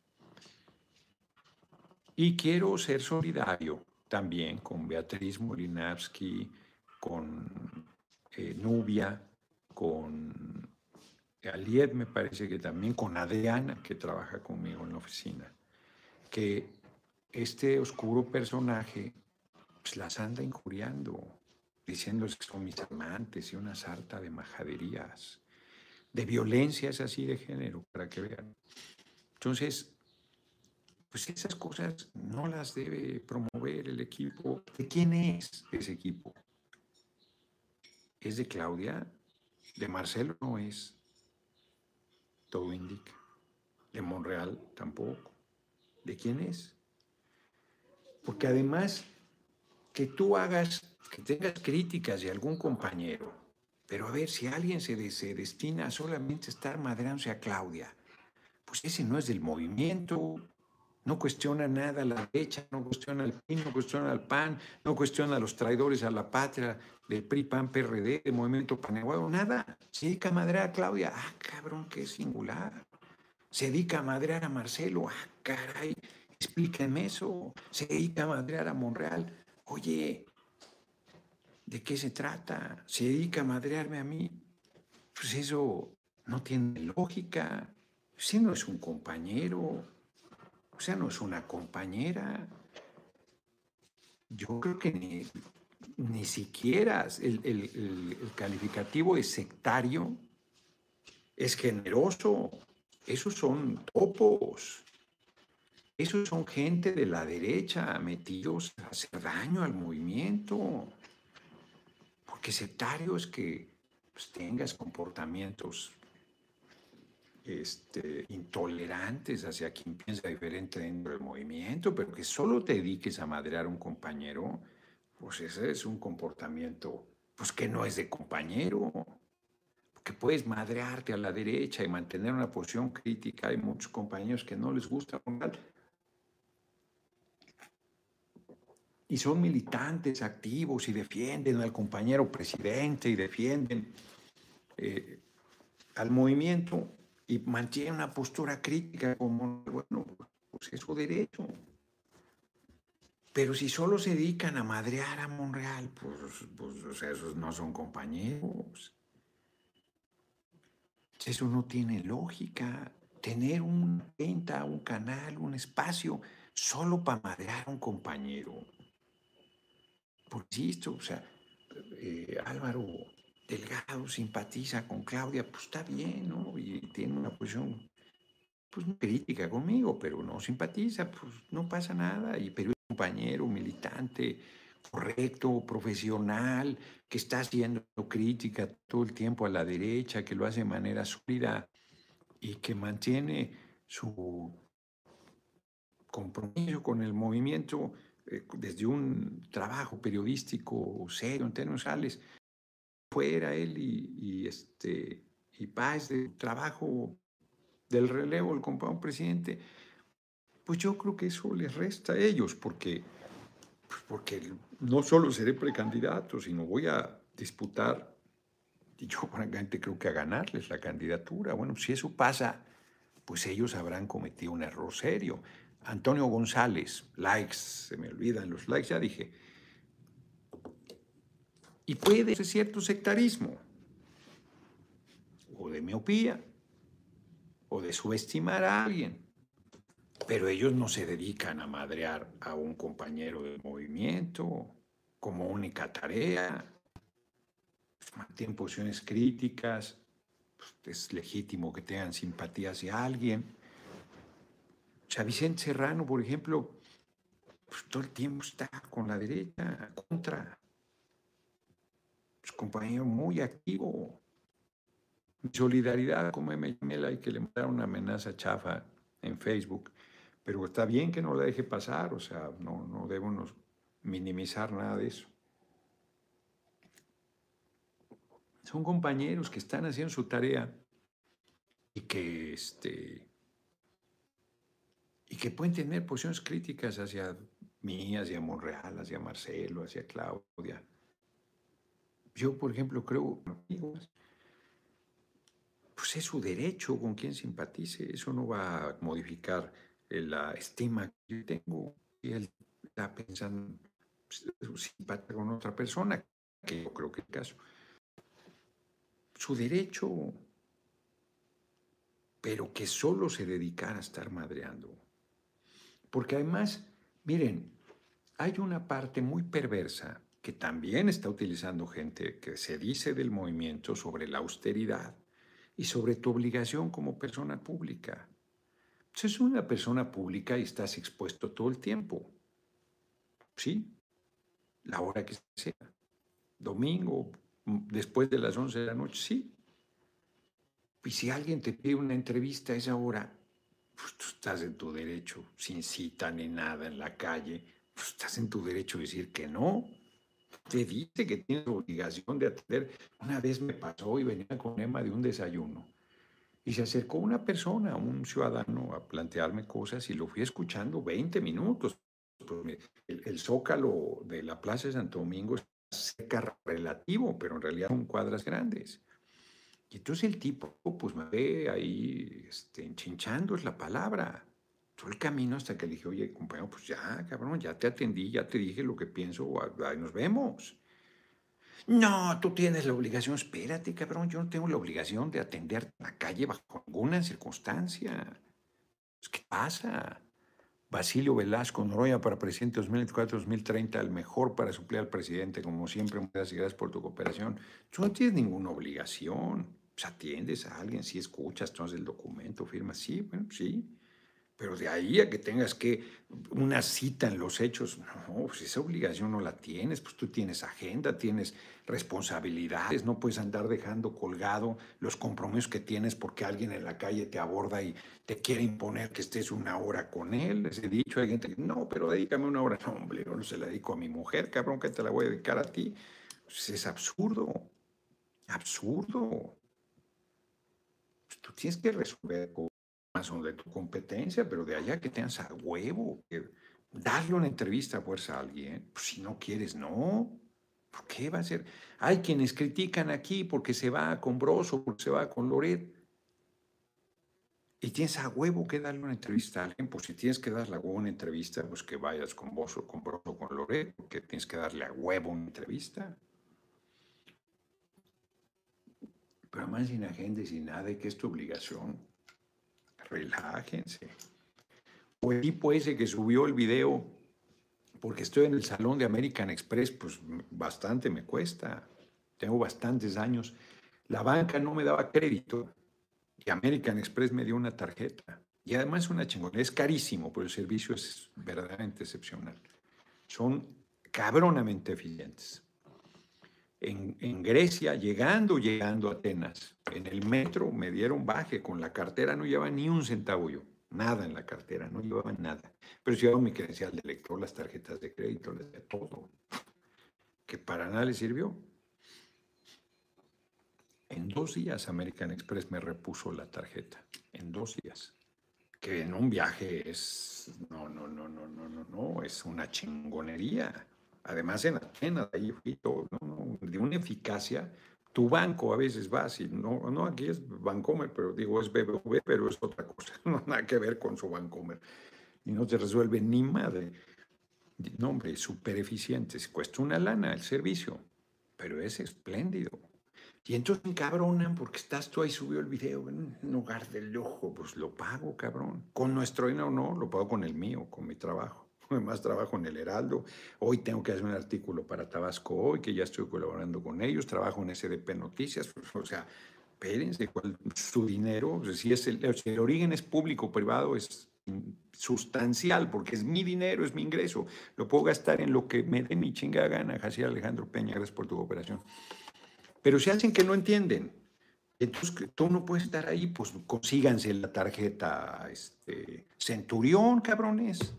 Y quiero ser solidario también con Beatriz Molinavsky, con eh, Nubia, con Aliet, me parece que también, con Adriana, que trabaja conmigo en la oficina, que este oscuro personaje pues, las anda injuriando, diciéndoles que son mis amantes y una sarta de majaderías, de violencias así de género, para que vean. Entonces, pues esas cosas no las debe promover el equipo. ¿De quién es ese equipo? ¿Es de Claudia? De Marcelo no es. Todo indica. De Monreal tampoco. ¿De quién es? Porque además que tú hagas, que tengas críticas de algún compañero, pero a ver, si alguien se, se destina a solamente estar madrándose a Claudia, pues ese no es del movimiento, no cuestiona nada la derecha, no cuestiona al PIN, no cuestiona al PAN, no cuestiona a los traidores a la patria del PRI, PAN, PRD, del Movimiento Paneguado, nada. Se dedica a madrear a Claudia. Ah, cabrón, qué singular. Se dedica a madrear a Marcelo. Ah, caray, explíquenme eso. Se dedica a madrear a Monreal. Oye, ¿de qué se trata? Se dedica a madrearme a mí. Pues eso no tiene lógica. Si no es un compañero, o sea, no es una compañera. Yo creo que ni, ni siquiera el, el, calificativo de sectario es generoso. Esos son topos. Esos son gente de la derecha metidos a hacer daño al movimiento. Porque sectario es que pues, tengas comportamientos este, intolerantes hacia quien piensa diferente dentro del movimiento, pero que solo te dediques a madrear a un compañero, pues ese es un comportamiento pues que no es de compañero, que puedes madrearte a la derecha y mantener una posición crítica. Hay muchos compañeros que no les gusta y son militantes activos y defienden al compañero presidente y defienden eh, al movimiento y mantiene una postura crítica como, bueno, pues es su derecho. Pero si solo se dedican a madrear a Monreal, pues, pues esos no son compañeros. Eso no tiene lógica. Tener una venta, un canal, un espacio, solo para madrear a un compañero. Por esto, o sea, eh, Álvaro, Delgado simpatiza con Claudia, pues está bien, ¿no? Y tiene una posición, pues crítica conmigo, pero no simpatiza, pues no pasa nada. Y pero es un compañero, militante, correcto, profesional, que está haciendo crítica todo el tiempo a la derecha, que lo hace de manera sólida y que mantiene su compromiso con el movimiento eh, desde un trabajo periodístico serio en términos fuera él y, este, y paz de trabajo del relevo del compañero presidente, pues yo creo que eso les resta a ellos, porque, pues porque no solo seré precandidato, sino voy a disputar, y yo francamente creo que a ganarles la candidatura. Bueno, si eso pasa, pues ellos habrán cometido un error serio. Antonio González, likes, se me olvidan los likes, ya dije, y puede ser cierto sectarismo, o de miopía, o de subestimar a alguien. Pero ellos no se dedican a madrear a un compañero del movimiento como única tarea. Mantienen posiciones críticas. Pues, es legítimo que tengan simpatía hacia alguien. O sea, Vicente Serrano, por ejemplo, pues, todo el tiempo está con la derecha, contra pues, compañero muy activo. Solidaridad con M. y que le mandaron una amenaza chafa en Facebook. Pero está bien que no la deje pasar, o sea, no, no debemos minimizar nada de eso. Son compañeros que están haciendo su tarea y que, este, y que pueden tener posiciones críticas hacia mí, hacia Monreal, hacia Marcelo, hacia Claudia, yo, por ejemplo, creo, pues es su derecho con quien simpatice. Eso no va a modificar la estima que yo tengo. Y él está pensando, pues, simpatía con otra persona, que yo creo que es el caso. Su derecho, pero que solo se dedicara a estar madreando. Porque además, miren, hay una parte muy perversa que también está utilizando gente que se dice del movimiento sobre la austeridad y sobre tu obligación como persona pública. Es una persona pública y estás expuesto todo el tiempo. Sí, la hora que sea. Domingo, después de las 11 de la noche, sí. Y si alguien te pide una entrevista a esa hora, pues tú estás en tu derecho, sin cita ni nada en la calle, pues estás en tu derecho de decir que no. Te dice que tienes obligación de atender. Una vez me pasó y venía con Emma de un desayuno. Y se acercó una persona, un ciudadano, a plantearme cosas y lo fui escuchando 20 minutos. Pues, el, el, zócalo de la Plaza de Santo Domingo es cerca relativo, pero en realidad son cuadras grandes. Y entonces el tipo, pues me ve ahí este, enchinchando, es la palabra. Todo el camino hasta que le dije, oye, compañero, pues ya, cabrón, ya te atendí, ya te dije lo que pienso, ahí nos vemos. No, tú tienes la obligación, espérate, cabrón, yo no tengo la obligación de atenderte en la calle bajo ninguna circunstancia. ¿Qué pasa? Basilio Velasco Noroya para presidente 2024-2030, el mejor para suplir al presidente, como siempre, muchas gracias por tu cooperación. Tú no tienes ninguna obligación. Pues atiendes a alguien, si escuchas, entonces el documento, firmas, sí, bueno, sí. Pero de ahí a que tengas que una cita en los hechos, no, pues esa obligación no la tienes, pues tú tienes agenda, tienes responsabilidades, no puedes andar dejando colgado los compromisos que tienes porque alguien en la calle te aborda y te quiere imponer que estés una hora con él. Ese dicho, hay gente que, no, pero dedícame una hora. No, hombre, no se la dedico a mi mujer, cabrón, que te la voy a dedicar a ti. Pues es absurdo, absurdo. Pues tú tienes que resolver son de tu competencia, pero de allá que tengas a huevo, que darle una entrevista a fuerza a alguien, pues si no quieres, no. ¿Por qué va a ser? Hay quienes critican aquí porque se va con Broso, porque se va con Loret. Y tienes a huevo que darle una entrevista a alguien, pues si tienes que darle a huevo una entrevista, pues que vayas con Broso, con Broso, con Loret, porque tienes que darle a huevo una entrevista. Pero más sin agenda y sin nada, y que es tu obligación relájense. O el tipo ese que subió el video, porque estoy en el salón de American Express, pues bastante me cuesta. Tengo bastantes años. La banca no me daba crédito y American Express me dio una tarjeta. Y además una chingona. Es carísimo, pero el servicio es verdaderamente excepcional. Son cabronamente eficientes. En, Grecia, llegando, llegando a Atenas, en el metro me dieron baje, con la cartera no llevaba ni un centavo nada en la cartera, no llevaba nada. Pero llevaba mi credencial de lector, las tarjetas de crédito, todo, que para nada le sirvió. En dos días American Express me repuso la tarjeta, en dos días. Que en un viaje es, no, no, no, no, no, no, no, es una chingonería. Además en Atenas, ahí fui todo, no, de una eficacia tu banco a veces vas y no, no aquí es Bancomer, pero digo es BBV, pero es otra cosa, no nada que ver con su Bancomer. Y no te resuelve ni madre. No, hombre, súper eficiente, cuesta una lana el servicio, pero es espléndido. Y entonces me cabronan porque estás tú ahí subió el video en un lugar del ojo, pues lo pago, cabrón. Con nuestro dinero no, lo pago con el mío, con mi trabajo más trabajo en el Heraldo. Hoy tengo que hacer un artículo para Tabasco hoy, que ya estoy colaborando con ellos. Trabajo en SDP Noticias. O sea, espérense, ¿cuál, su dinero, si, es el, el origen es público-privado, es sustancial, porque es mi dinero, es mi ingreso. Lo puedo gastar en lo que me dé mi chingada gana. Así Alejandro Peña, gracias por tu cooperación. Pero se hacen que no entienden. Entonces, tú no puedes estar ahí, pues consíganse la tarjeta este, Centurión, cabrones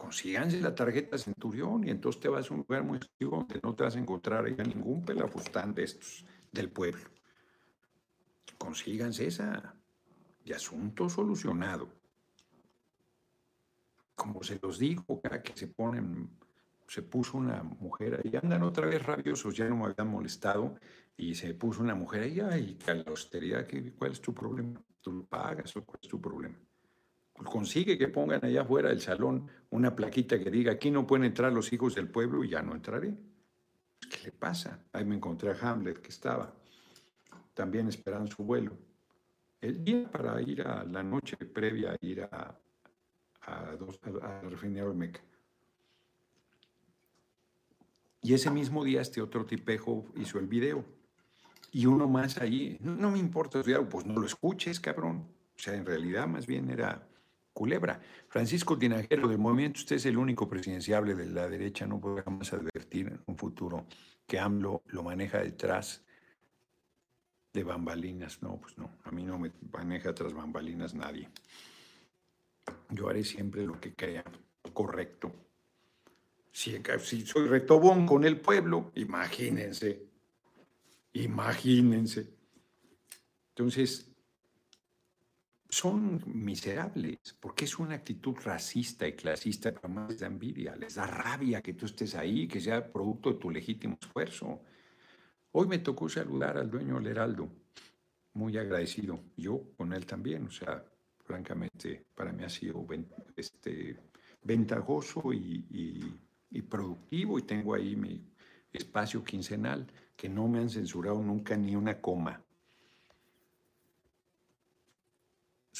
consíganse la tarjeta Centurión y entonces te vas a un lugar muy seguro donde no te vas a encontrar a ningún pelafustán de estos del pueblo. Consíganse esa. Y asunto solucionado. Como se los digo, que se ponen, se puso una mujer ahí, andan otra vez rabiosos, ya no me habían molestado, y se puso una mujer ahí, ay, la austeridad, ¿cuál es tu problema? Tú lo pagas, ¿cuál es tu problema? Consigue que pongan allá afuera del salón una plaquita que diga, aquí no pueden entrar los hijos del pueblo y ya no entraré. ¿Qué le pasa? Ahí me encontré a Hamlet que estaba también esperando su vuelo. El día para ir a la noche previa a ir a, a, dos, a, Olmeca. Y ese mismo día este otro tipejo hizo el video. Y uno más allí, no, me importa, pues no lo escuches, cabrón. O sea, en realidad más bien era culebra. Francisco Tinajero, del movimiento, usted es el único presidenciable de la derecha, no puede jamás advertir en un futuro que AMLO lo maneja detrás de bambalinas. No, pues no, a mí no me maneja tras bambalinas nadie. Yo haré siempre lo que crea correcto. Si, si soy retobón con el pueblo, imagínense, imagínense. Entonces, son miserables, porque es una actitud racista y clasista que más da envidia, les da rabia que tú estés ahí, que sea producto de tu legítimo esfuerzo. Hoy me tocó saludar al dueño del Heraldo, muy agradecido, yo con él también, o sea, francamente, para mí ha sido este, ventajoso y, y productivo y tengo ahí mi espacio quincenal, que no me han censurado nunca ni una coma.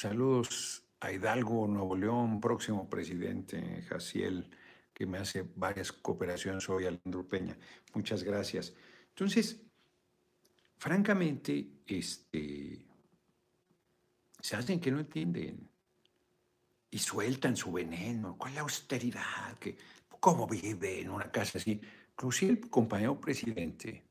Saludos a Hidalgo, Nuevo León, próximo presidente Jaciel, que me hace varias cooperaciones hoy, Alejandro Peña. Muchas gracias. Entonces, francamente, este, se hacen que no entienden y sueltan su veneno. ¿Cuál es la austeridad? ¿Cómo vive en una casa así? Inclusive el compañero presidente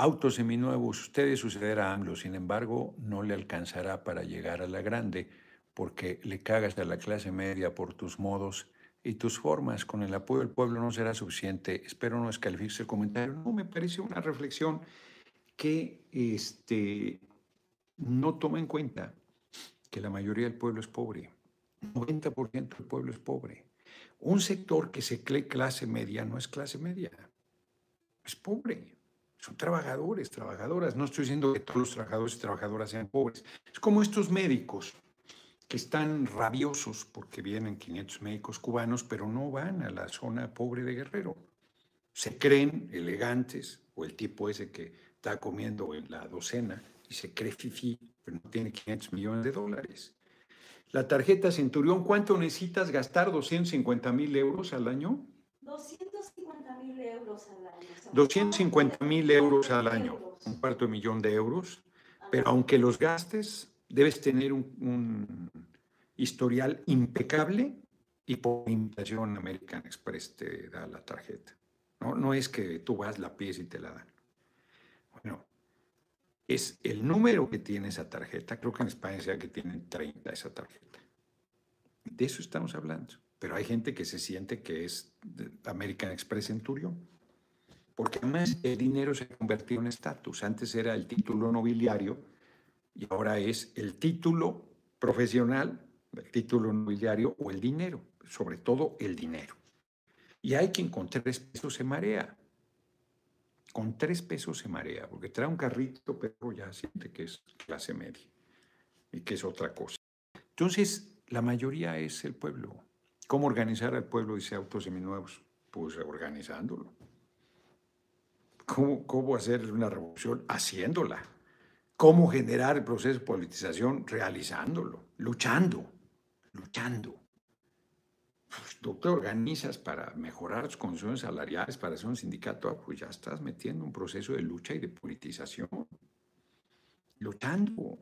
Autos seminuevos, ustedes sucederá a AMLO, sin embargo, no le alcanzará para llegar a la grande, porque le cagas a la clase media por tus modos y tus formas. Con el apoyo del pueblo no será suficiente. Espero no descalificarse el comentario. No, me parece una reflexión que este, no toma en cuenta que la mayoría del pueblo es pobre. 90% del pueblo es pobre. Un sector que se cree clase media no es clase media, es pobre. Son trabajadores, trabajadoras. No estoy diciendo que todos los trabajadores y trabajadoras sean pobres. Es como estos médicos que están rabiosos porque vienen 500 médicos cubanos, pero no van a la zona pobre de Guerrero. Se creen elegantes, o el tipo ese que está comiendo en la docena y se cree fifi, pero no tiene 500 millones de dólares. La tarjeta Centurión, ¿cuánto necesitas gastar? ¿250 mil euros al año? 250 mil euros al año. 250 mil euros al año, un cuarto de millón de euros, pero aunque los gastes, debes tener un, historial impecable y por invitación American Express te da la tarjeta. No, no es que tú vas, la pies y te la dan. Bueno, es el número que tiene esa tarjeta. Creo que en España sea que tienen 30 esa tarjeta. De eso estamos hablando. Pero hay gente que se siente que es American Express Centurion porque además el dinero se ha convertido en estatus. Antes era el título nobiliario y ahora es el título profesional, el título nobiliario o el dinero, sobre todo el dinero. Y hay quien con tres pesos se marea. Con tres pesos se marea, porque trae un carrito, pero ya siente que es clase media y que es otra cosa. Entonces, la mayoría es el pueblo. ¿Cómo organizar al pueblo, dice Autos Seminuevos? Pues organizándolo. ¿Cómo, hacer una revolución? Haciéndola. ¿Cómo generar el proceso de politización? Realizándolo, luchando, luchando. Pues, tú te organizas para mejorar las condiciones salariales, para hacer un sindicato, ah, pues ya estás metiendo un proceso de lucha y de politización. Luchando.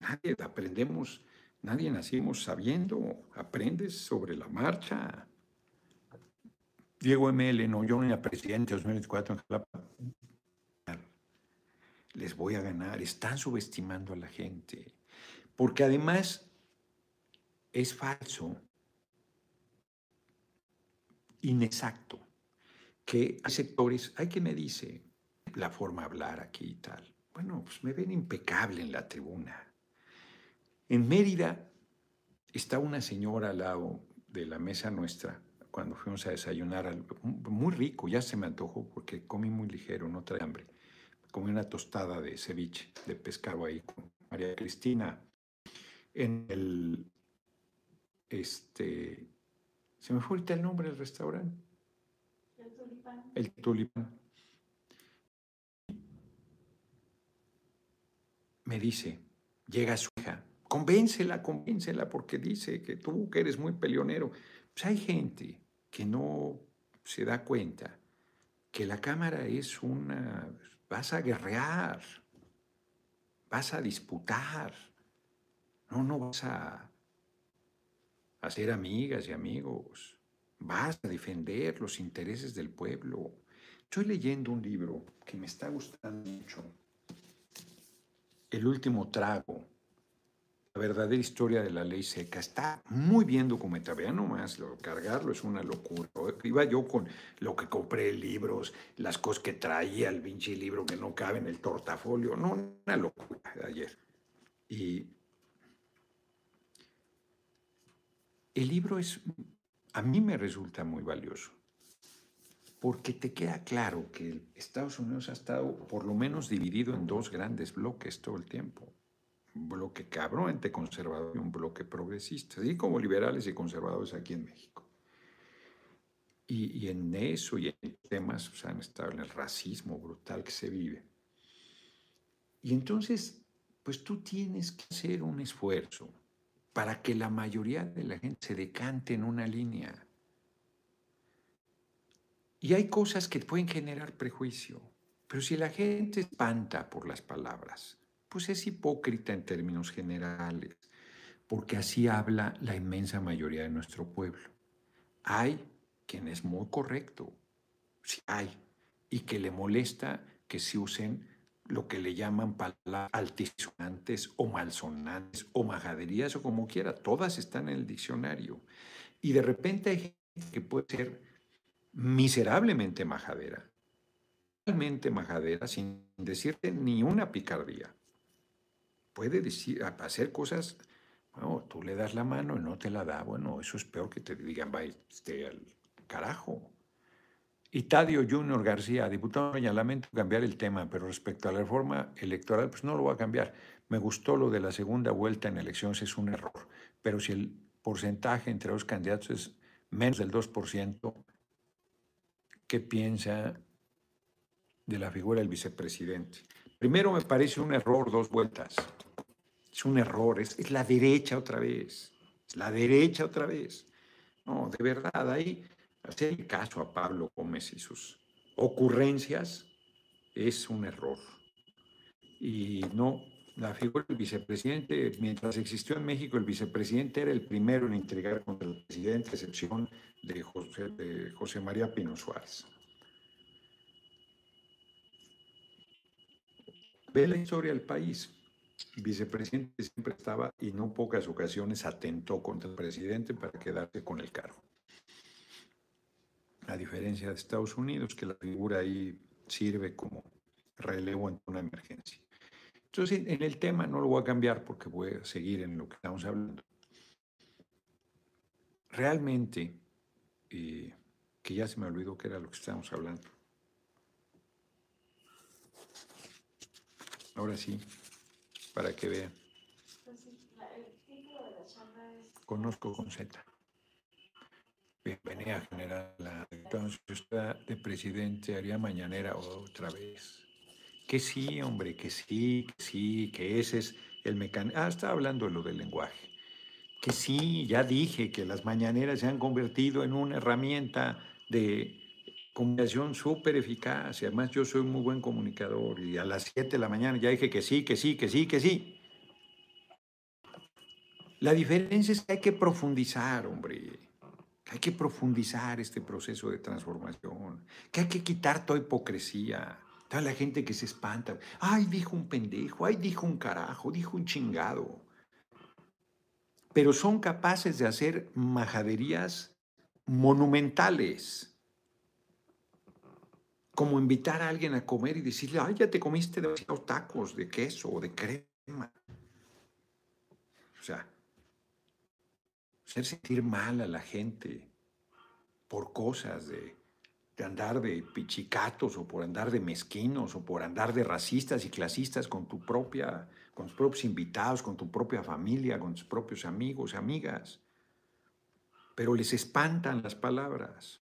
Nadie aprendemos, nadie nacimos sabiendo, aprendes sobre la marcha. Diego ML, no, yo ni a presidente 2024 en Jalapa. Les voy a ganar. Están subestimando a la gente. Porque además es falso, inexacto, que hay sectores, hay que me dice la forma de hablar aquí y tal. Bueno, pues me ven impecable en la tribuna. En Mérida está una señora al lado de la mesa nuestra cuando fuimos a desayunar, muy rico, ya se me antojó porque comí muy ligero, no trae hambre. Comí una tostada de ceviche, de pescado ahí con María Cristina. En el, este, se me fue ahorita el nombre del restaurante. El tulipán. El tulipán. Me dice, llega su convéncela, convéncela, porque dice que tú que eres muy peleonero. Pues hay gente que no se da cuenta que la cámara es una... vas a guerrear, vas a disputar, no, no vas a ser amigas y amigos. Vas a defender los intereses del pueblo. Estoy leyendo un libro que me está gustando mucho. El último trago. La verdadera historia de la ley seca. Está muy bien documentada. Vean nomás, lo, cargarlo es una locura. Iba yo con lo que compré, libros, las cosas que traía, el pinche libro que no cabe en el tortafolio. No, una locura de ayer. Y el libro es, a mí me resulta muy valioso, porque te queda claro que Estados Unidos ha estado por lo menos dividido en dos grandes bloques todo el tiempo. Un bloque cabronamente conservador y un bloque progresista, así como liberales y conservadores aquí en México. Y, en eso y en temas, o sea, han estado en el racismo brutal que se vive. Y entonces pues tú tienes que hacer un esfuerzo para que la mayoría de la gente se decante en una línea. Y hay cosas que pueden generar prejuicio, pero si la gente espanta por las palabras, pues es hipócrita en términos generales, porque así habla la inmensa mayoría de nuestro pueblo. Hay quien es muy correcto, sí hay, y que le molesta que se usen lo que le llaman palabras altisonantes o malsonantes o majaderías o como quiera, todas están en el diccionario. Y de repente hay gente que puede ser miserablemente majadera, realmente majadera sin decirte ni una picardía. Puede decir, hacer cosas, bueno, tú le das la mano y no te la da, bueno, eso es peor que te digan, vaya, este al carajo. Y Tadio Junior García, diputado, ya lamento cambiar el tema, pero respecto a la reforma electoral, pues no lo voy a cambiar. Me gustó lo de la segunda vuelta en elecciones, es un error. Pero si el porcentaje entre los candidatos es menos del 2%, ¿qué piensa de la figura del vicepresidente? Primero me parece un error dos vueltas. Es un error, es, es la derecha otra vez. Es la derecha otra vez. No, de verdad, ahí Hacer caso a Pablo Gómez y sus ocurrencias es un error. Y no, la figura del vicepresidente, mientras existió en México, el vicepresidente era el primero en intrigar contra el presidente, excepción de José, de José María Pino Suárez. Ve la historia del país. Vicepresidente siempre estaba, y no pocas ocasiones, atentó contra el presidente para quedarse con el cargo a diferencia de Estados Unidos, que la figura ahí sirve como relevo en una emergencia. Entonces, en el tema no lo voy a cambiar porque voy a seguir en lo que estamos hablando. Realmente, eh, que ya se me olvidó que era lo que estábamos hablando. Ahora sí, para que vean. Conozco con Z. Bienvenida, general. Entonces, usted de presidente haría mañanera otra vez. Que sí, hombre, que sí, que sí, que ese es el mecanismo. Ah, está hablando de lo del lenguaje. Que sí, ya dije que las mañaneras se han convertido en una herramienta de comunicación súper eficaz. Y además, yo soy muy buen comunicador. Y a las 7 de la mañana ya dije que sí, que sí, que sí, que sí. La diferencia es que hay que profundizar, hombre hay que profundizar este proceso de transformación, que hay que quitar toda hipocresía, toda la gente que se espanta. Ay, dijo un pendejo, ay, dijo un carajo, dijo un chingado. Pero son capaces de hacer majaderías monumentales, como invitar a alguien a comer y decirle, ay, ya te comiste demasiados tacos de queso o de crema. O sea, hacer sentir mal a la gente por cosas de, andar de pichicatos o por andar de mezquinos o por andar de racistas y clasistas con tu propia, con tus propios invitados, con tu propia familia, con tus propios amigos amigas. Pero les espantan las palabras.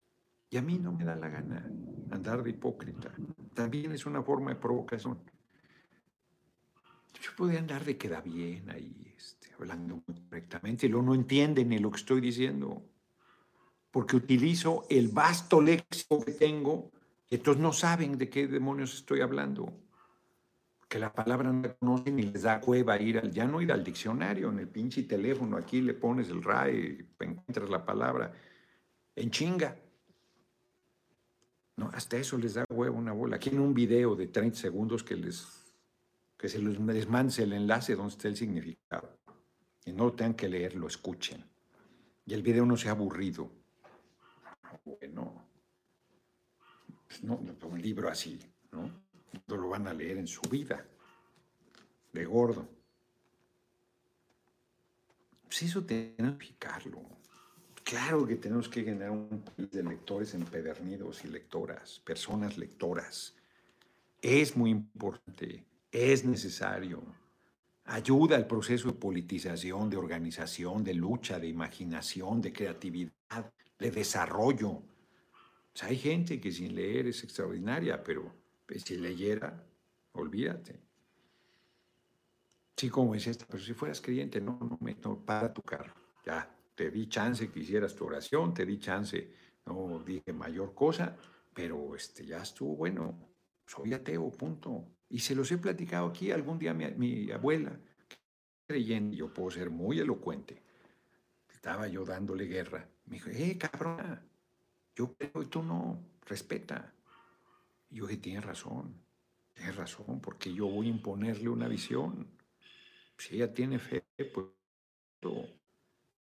Y a mí no me da la gana andar de hipócrita. También es una forma de provocación. Yo podría andar de queda bien ahí, este, hablando correctamente, y luego no entienden ni lo que estoy diciendo, porque utilizo el vasto léxico que tengo, y entonces no saben de qué demonios estoy hablando. Que la palabra no la conocen y les da cueva ir al, ya no ir al diccionario, en el pinche teléfono, aquí le pones el RAE, encuentras la palabra en chinga. Hasta eso les da huevo una bola. Aquí en un video de 30 segundos que les que se les, mandes el enlace donde está el significado. Y no lo tengan que leer, lo escuchen. Y el video no sea aburrido. Bueno, pues no, un libro así, ¿no? No lo van a leer en su vida, de gordo. Pues eso tenemos que explicarlo. Claro que tenemos que generar un país de lectores empedernidos y lectoras, personas lectoras. Es muy importante, es necesario. Ayuda al proceso de politización, de organización, de lucha, de imaginación, de creatividad, de desarrollo. hay gente que sin leer es extraordinaria, pero pues, si leyera, olvídate. Sí, como es esta, pero si fueras creyente, no, no, me, no para tu carro. Ya, te di chance que hicieras tu oración, te di chance, no dije mayor cosa, pero este, ya estuvo bueno. Soy ateo, punto. Y se los he platicado aquí algún día mi, mi abuela, creyente, yo puedo ser muy elocuente. Estaba yo dándole guerra. Me dijo, eh, cabrón, yo creo y tú no, respeta. Y yo dije, tienes razón, tienes razón, porque yo voy a imponerle una visión. Si ella tiene fe, pues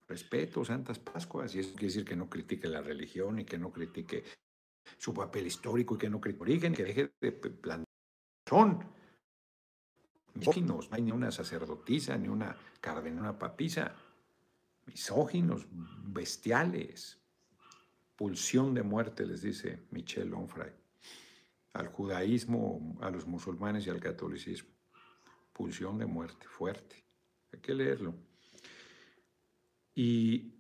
respeto, Santas Pascuas, y eso quiere decir que no critique la religión y que no critique su papel histórico y que no critique origen, que deje de plantar. Son misóginos, no hay ni una sacerdotisa, ni una cardenal, una papisa. Misóginos, bestiales. Pulsión de muerte, les dice Michel Onfray. Al judaísmo, a los musulmanes y al catolicismo pulsión de muerte fuerte. Hay que leerlo. Y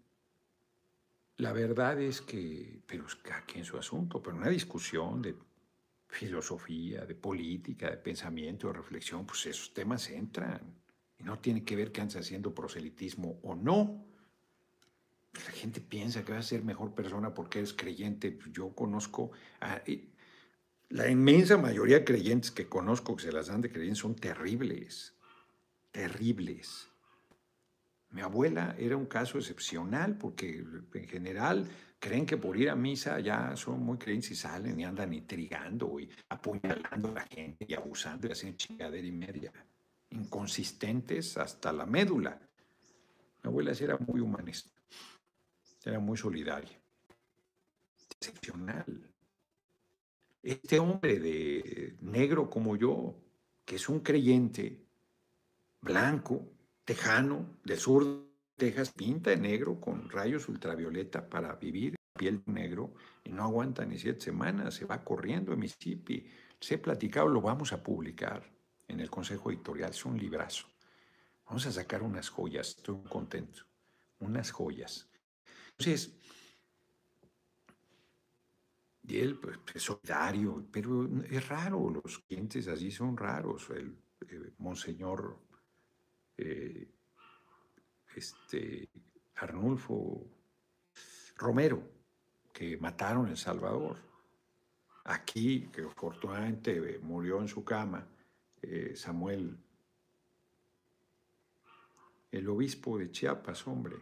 la verdad es que, pero es aquí en su asunto, pero una discusión de filosofía, de política, de pensamiento, de reflexión, pues esos temas entran. Y no tiene que ver que andes haciendo proselitismo o no. La gente piensa que vas a ser mejor persona porque eres creyente. Yo conozco a, la inmensa mayoría de creyentes que conozco que se las dan de creyentes son terribles, terribles. Mi abuela era un caso excepcional porque en general creen que por ir a misa ya son muy creyentes y salen y andan intrigando y apuñalando a la gente y abusando y haciendo chingadera y media. Inconsistentes hasta la médula. Mi abuela sí era muy humanista, era muy solidaria, excepcional este hombre de negro como yo, que es un creyente blanco, tejano, del sur de Texas, pinta de negro con rayos ultravioleta para vivir piel negro y no aguanta ni siete semanas, se va corriendo en Mississippi. Se he platicado, lo vamos a publicar en el Consejo Editorial, es un librazo. Vamos a sacar unas joyas, estoy contento, unas joyas. Entonces, y él pues, es solidario, pero es raro, los clientes así son raros. El eh, monseñor eh, este, Arnulfo Romero, que mataron en Salvador. Aquí, que afortunadamente murió en su cama, eh, Samuel, el obispo de Chiapas, hombre.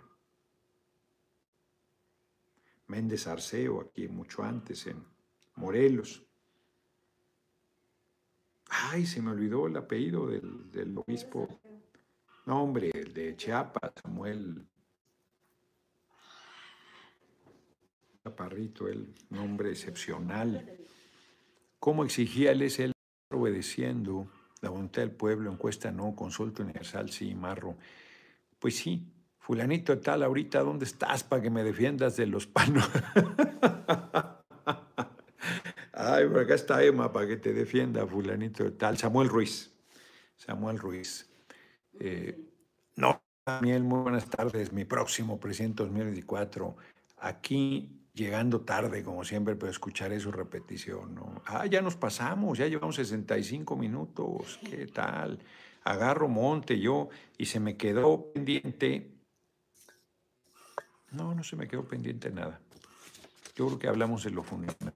Méndez Arceo, aquí mucho antes, en Morelos. Ay, se me olvidó el apellido del, obispo. No, hombre, el de Chiapas, Samuel Chaparrito, el nombre excepcional. ¿Cómo exigía él ese obedeciendo la voluntad del pueblo? Encuesta no, consulta universal, sí, marro. Pues sí, fulanito tal, ahorita, ¿dónde estás para que me defiendas de los panos? Ay, por acá está Emma para que te defienda, fulanito tal. Samuel Ruiz. Samuel Ruiz. Eh, no, Daniel, muy buenas tardes. Mi próximo presidente 2024. Aquí llegando tarde, como siempre, pero escucharé su repetición. Ah, ya nos pasamos, ya llevamos 65 minutos. ¿Qué tal? Agarro monte yo y se me quedó pendiente no, no se me quedó pendiente nada. Yo creo que hablamos de lo fundamental.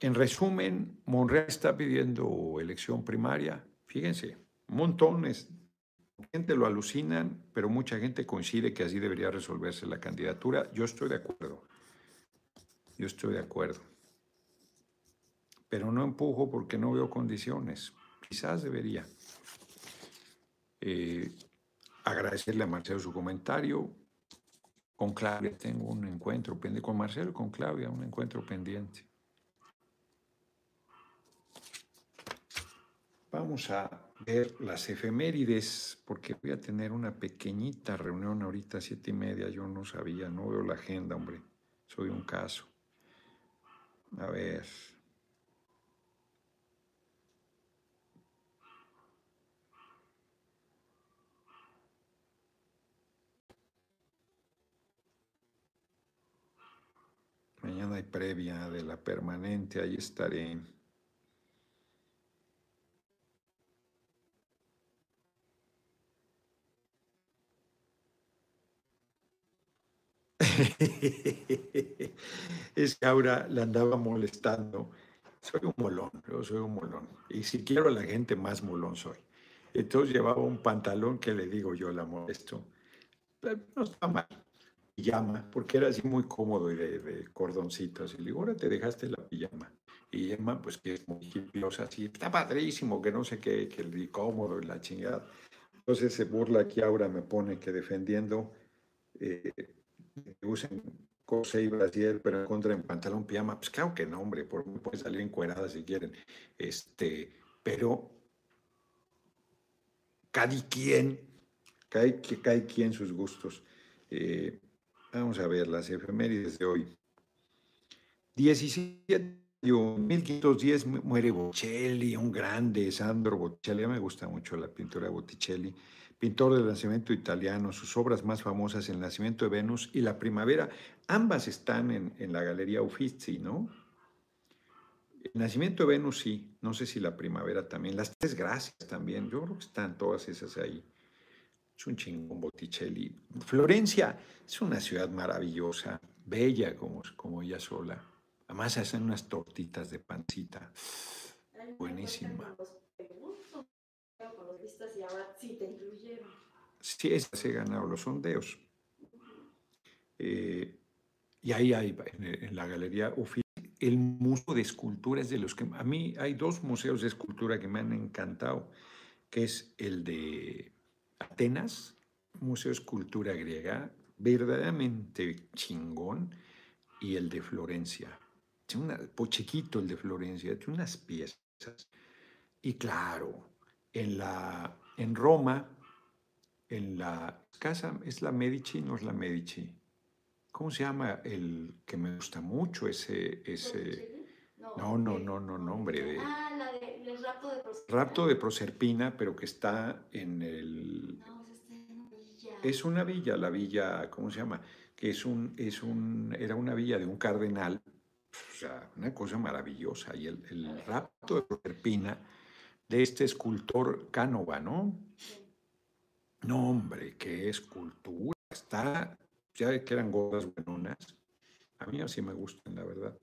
En resumen, Monreal está pidiendo elección primaria. Fíjense, montones gente lo alucinan, pero mucha gente coincide que así debería resolverse la candidatura. Yo estoy de acuerdo. Yo estoy de acuerdo. Pero no empujo porque no veo condiciones. Quizás debería. Eh, agradecerle a Marcelo su comentario. Con Claudia tengo un encuentro pendiente. Con Marcelo con Claudia, un encuentro pendiente. Vamos a ver las efemérides, porque voy a tener una pequeñita reunión ahorita siete y media. Yo no sabía, no veo la agenda, hombre. Soy un caso. A ver. Mañana hay previa de la permanente, ahí estaré. es que ahora la andaba molestando. Soy un molón, yo soy un molón. Y si quiero a la gente, más molón soy. Entonces llevaba un pantalón que le digo yo la molesto. no está mal. Pijama, porque era así muy cómodo y de, cordoncitos. Y le digo, ahora te dejaste la pijama. Y Emma, pues que es muy hipiosa, así, está padrísimo, que no sé qué, que el cómodo y la chingada. Entonces se burla aquí ahora me pone que defendiendo eh, que usen cosa y brasier, pero en contra en pantalón pijama, pues claro que no, hombre, por pueden salir encueradas si quieren. Este, pero cada quien, cada, cada quien sus gustos. Eh, vamos a ver las efemérides de hoy. 17 1510 muere Botticelli, un grande, Sandro Botticelli. Mí me gusta mucho la pintura de Botticelli pintor del nacimiento italiano, sus obras más famosas, El nacimiento de Venus y La primavera, ambas están en, la Galería Uffizi, ¿no? El nacimiento de Venus sí, no sé si la primavera también, las tres gracias también, yo creo que están todas esas ahí. Es un chingón Botticelli. Florencia es una ciudad maravillosa, bella como, como ella sola. Además hacen unas tortitas de pancita. Buenísima y ahora sí te incluyeron. Sí, se ganado los sondeos. Eh, y ahí hay, en, la galería el Museo de Esculturas de los que a mí hay dos museos de escultura que me han encantado, que es el de Atenas, Museo de Escultura Griega, verdaderamente chingón, y el de Florencia. Tiene una, chiquito el de Florencia, tiene unas piezas. Y claro, en, la, en Roma, en la casa, ¿es la Medici? No es la Medici. ¿Cómo se llama el que me gusta mucho? Ese, ese... No, no, no, no, nombre de... Ah, la de, el rapto de Proserpina. Rapto de Proserpina, pero que está en el... No. Es una villa, la villa, ¿cómo se llama? Que es un, es un, era una villa de un cardenal, o sea, una cosa maravillosa. Y el, el rapto de Proserpina de este escultor Cánova, ¿no? No, hombre, qué escultura. Está, ya que eran gordas buenonas. A mí así me gustan, la verdad.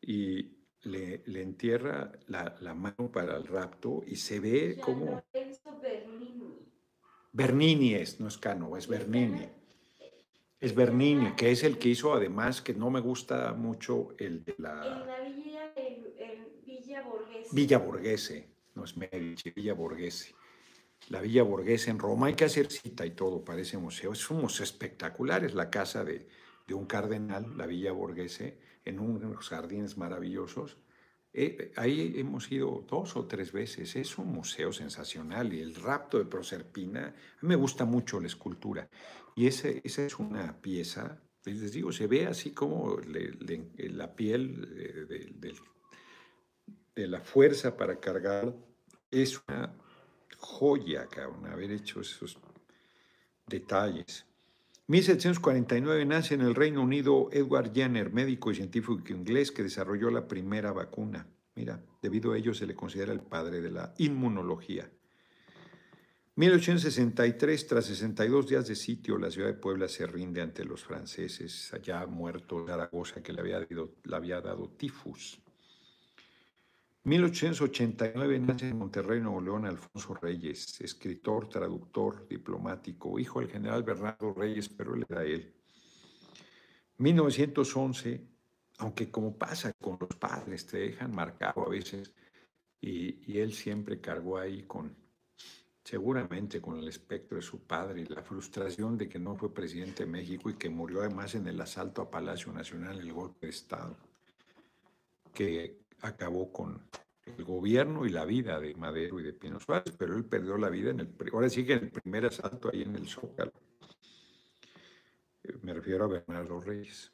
Y le, le entierra la, la, mano para el rapto y se ve como... Bernini. Bernini es, no es Cánova, es Bernini. Es Bernini, que es el que hizo además, que no me gusta mucho el de la... En la Villa, el, Villa Borghese. Villa Borghese no es Medici, Villa Borghese. La Villa Borghese en Roma, hay que hacer cita y todo para ese museo. Es un museo espectacular, es la casa de, un cardenal, la Villa Borghese, en unos jardines maravillosos. Eh, ahí hemos ido dos o tres veces. Es un museo sensacional y el rapto de Proserpina, me gusta mucho la escultura. Y ese, esa es una pieza, les digo, se ve así como la piel eh, del de la fuerza para cargar, es una joya, cabrón, haber hecho esos detalles. 1749 nace en el Reino Unido Edward Jenner, médico y científico inglés que desarrolló la primera vacuna. Mira, debido a ello se le considera el padre de la inmunología. 1863, tras 62 días de sitio, la ciudad de Puebla se rinde ante los franceses, allá muerto Zaragoza que le había, le había dado tifus. 1889 nace en Monterrey, Nuevo León, Alfonso Reyes, escritor, traductor, diplomático, hijo del general Bernardo Reyes, pero él era él. 1911, aunque como pasa con los padres, te dejan marcado a veces, y, él siempre cargó ahí con, seguramente con el espectro de su padre y la frustración de que no fue presidente de México y que murió además en el asalto a Palacio Nacional, el golpe de Estado, que acabó con el gobierno y la vida de Madero y de Pino Suárez, pero él perdió la vida en el, en el primer asalto ahí en el Zócalo. Eh, me refiero a Bernardo Reyes.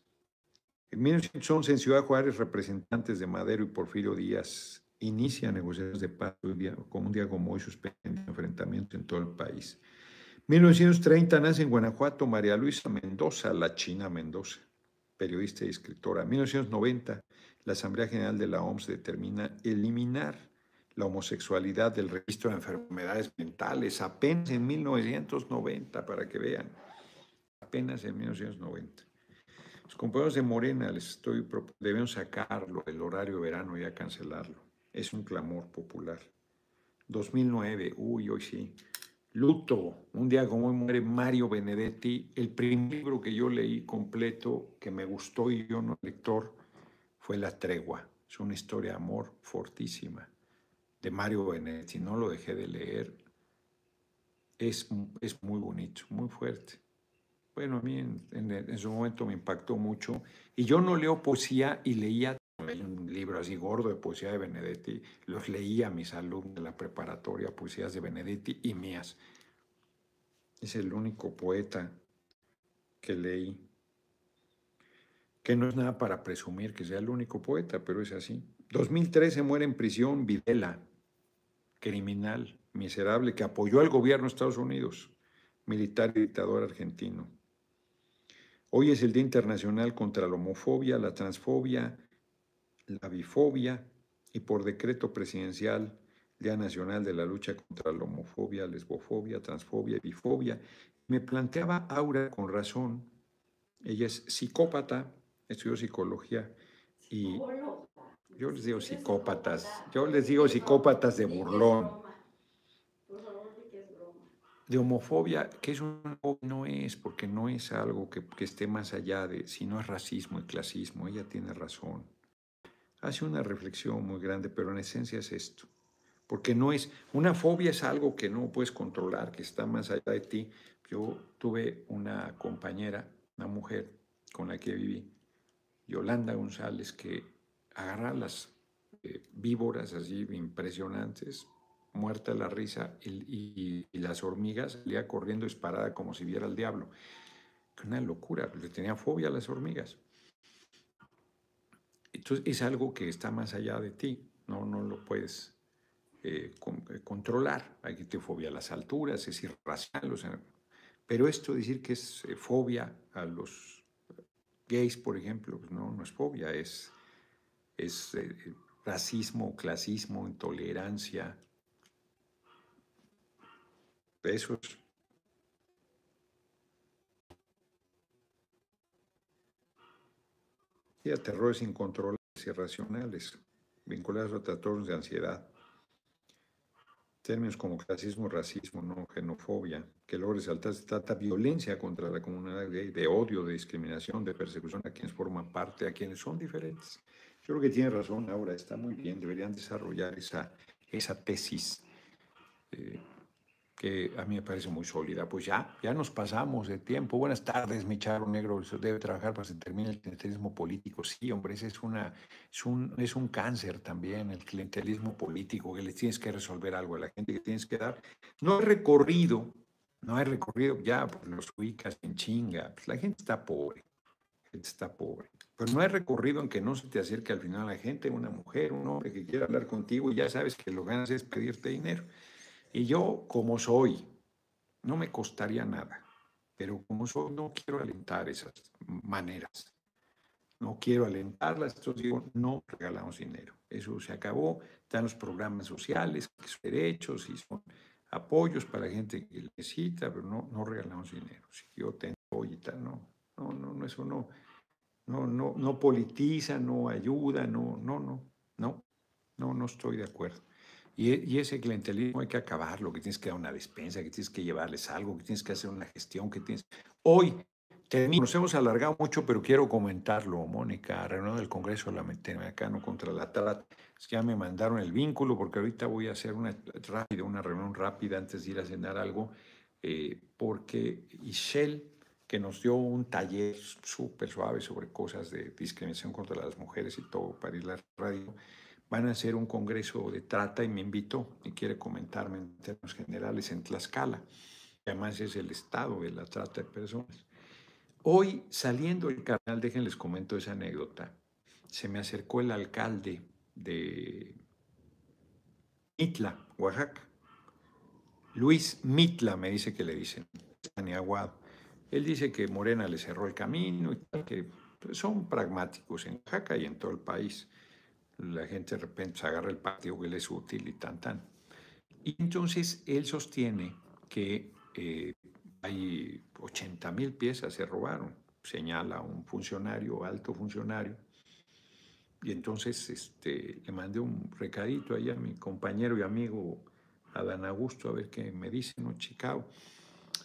En 1911, en Ciudad Juárez, representantes de Madero y Porfirio Díaz inician negociaciones de paz como un día como hoy suspenden enfrentamientos en todo el país. 1930 nace en Guanajuato María Luisa Mendoza, la China Mendoza, periodista y escritora. 1990 la Asamblea General de la OMS determina eliminar la homosexualidad del registro de enfermedades mentales apenas en 1990, para que vean, apenas en 1990. Los compañeros de Morena les estoy debemos sacarlo del horario verano y a cancelarlo. Es un clamor popular. 2009, uy, hoy sí. Luto, un día como hoy muere Mario Benedetti, el primer libro que yo leí completo, que me gustó y yo no lector, fue La Tregua. Es una historia de amor fortísima de Mario Benedetti. No lo dejé de leer. Es, es muy bonito, muy fuerte. Bueno, a mí en, en, su momento me impactó mucho. Y yo no leo poesía y leía un libro así gordo de poesía de Benedetti. Los leía a mis alumnos de la preparatoria, poesías de Benedetti y mías. Es el único poeta que leí que no es nada para presumir que sea el único poeta, pero es así. 2013 muere en prisión Videla, criminal, miserable, que apoyó al gobierno de Estados Unidos, militar y dictador argentino. Hoy es el Día Internacional contra la Homofobia, la Transfobia, la Bifobia y por decreto presidencial Día Nacional de la Lucha contra la Homofobia, Lesbofobia, Transfobia y Bifobia. Me planteaba Aura con razón, ella es psicópata, estudió psicología y yo les digo psicópatas, yo les digo psicópatas de burlón. De homofobia, que es un, no es, porque no es algo que, que esté más allá de, si no es racismo y clasismo, ella tiene razón. Hace una reflexión muy grande, pero en esencia es esto. Porque no es, una fobia es algo que no puedes controlar, que está más allá de ti. Yo tuve una compañera, una mujer con la que viví, Yolanda González, que agarra las eh, víboras así impresionantes, muerta la risa, y, las hormigas salía corriendo disparada como si viera al diablo. Una locura, le tenía fobia a las hormigas. Entonces es algo que está más allá de ti, no, no lo puedes eh, eh, controlar. Hay que te fobia a las alturas, es irracional. O sea, pero esto decir que es fobia a los gays, por ejemplo, pues no, no es fobia, es, es eh, racismo, clasismo, intolerancia. Besos. Y a terrores incontrolables y irracionales, vinculados a trastornos de ansiedad. Términos como clasismo, racismo, no xenofobia, que luego resaltar se trata violencia contra la comunidad gay, de odio, de discriminación, de persecución a quienes forman parte, a quienes son diferentes. Yo creo que tiene razón ahora, está muy bien, deberían desarrollar esa, esa tesis. Eh, que a mí me parece muy sólida. Pues ya, ya nos pasamos de tiempo. Buenas tardes, mi charo negro. Debe trabajar para que se termine el clientelismo político. Sí, hombre, ese es, una, es, un, es un cáncer también, el clientelismo político, que le tienes que resolver algo a la gente, que tienes que dar. No hay recorrido, no hay recorrido, ya pues, los ubicas en chinga. Pues, la gente está pobre, la gente está pobre. Pero no hay recorrido en que no se te acerque al final la gente, una mujer, un hombre que quiera hablar contigo y ya sabes que lo ganas es pedirte dinero. Y yo, como soy, no me costaría nada, pero como soy, no quiero alentar esas maneras. No quiero alentarlas, entonces digo, no regalamos dinero. Eso se acabó, están los programas sociales, que son derechos y son apoyos para gente que necesita, pero no, no regalamos dinero. Si yo tengo y tal, no, no, no, no, eso no, no, no, no politiza, no ayuda, no, no, no, no. No, no estoy de acuerdo. Y, y, ese clientelismo hay que acabarlo, que tienes que dar una despensa, que tienes que llevarles algo, que tienes que hacer una gestión, que tienes... Hoy nos hemos alargado mucho, pero quiero comentarlo, Mónica, reunión del Congreso Latinoamericano contra la trata. Ya me mandaron el vínculo porque ahorita voy a hacer una rápida, una reunión rápida antes de ir a cenar algo, eh, porque Ishel, que nos dio un taller súper suave sobre cosas de discriminación contra las mujeres y todo para ir a la radio, van a hacer un congreso de trata y me invitó y quiere comentarme en términos generales en Tlaxcala. Además es el estado de la trata de personas. Hoy, saliendo del canal, déjenles comento esa anécdota. Se me acercó el alcalde de Mitla, Oaxaca. Luis Mitla me dice que le dicen, Aguado. Él dice que Morena le cerró el camino y que pues, son pragmáticos en Oaxaca y en todo el país. La gente de repente se agarra el patio que le es útil y tan tan. Y entonces él sostiene que eh, hay 80 mil piezas se robaron, señala un funcionario, alto funcionario. Y entonces este, le mandé un recadito ahí a mi compañero y amigo Adán Augusto a ver qué me dice, ¿no? Chicago.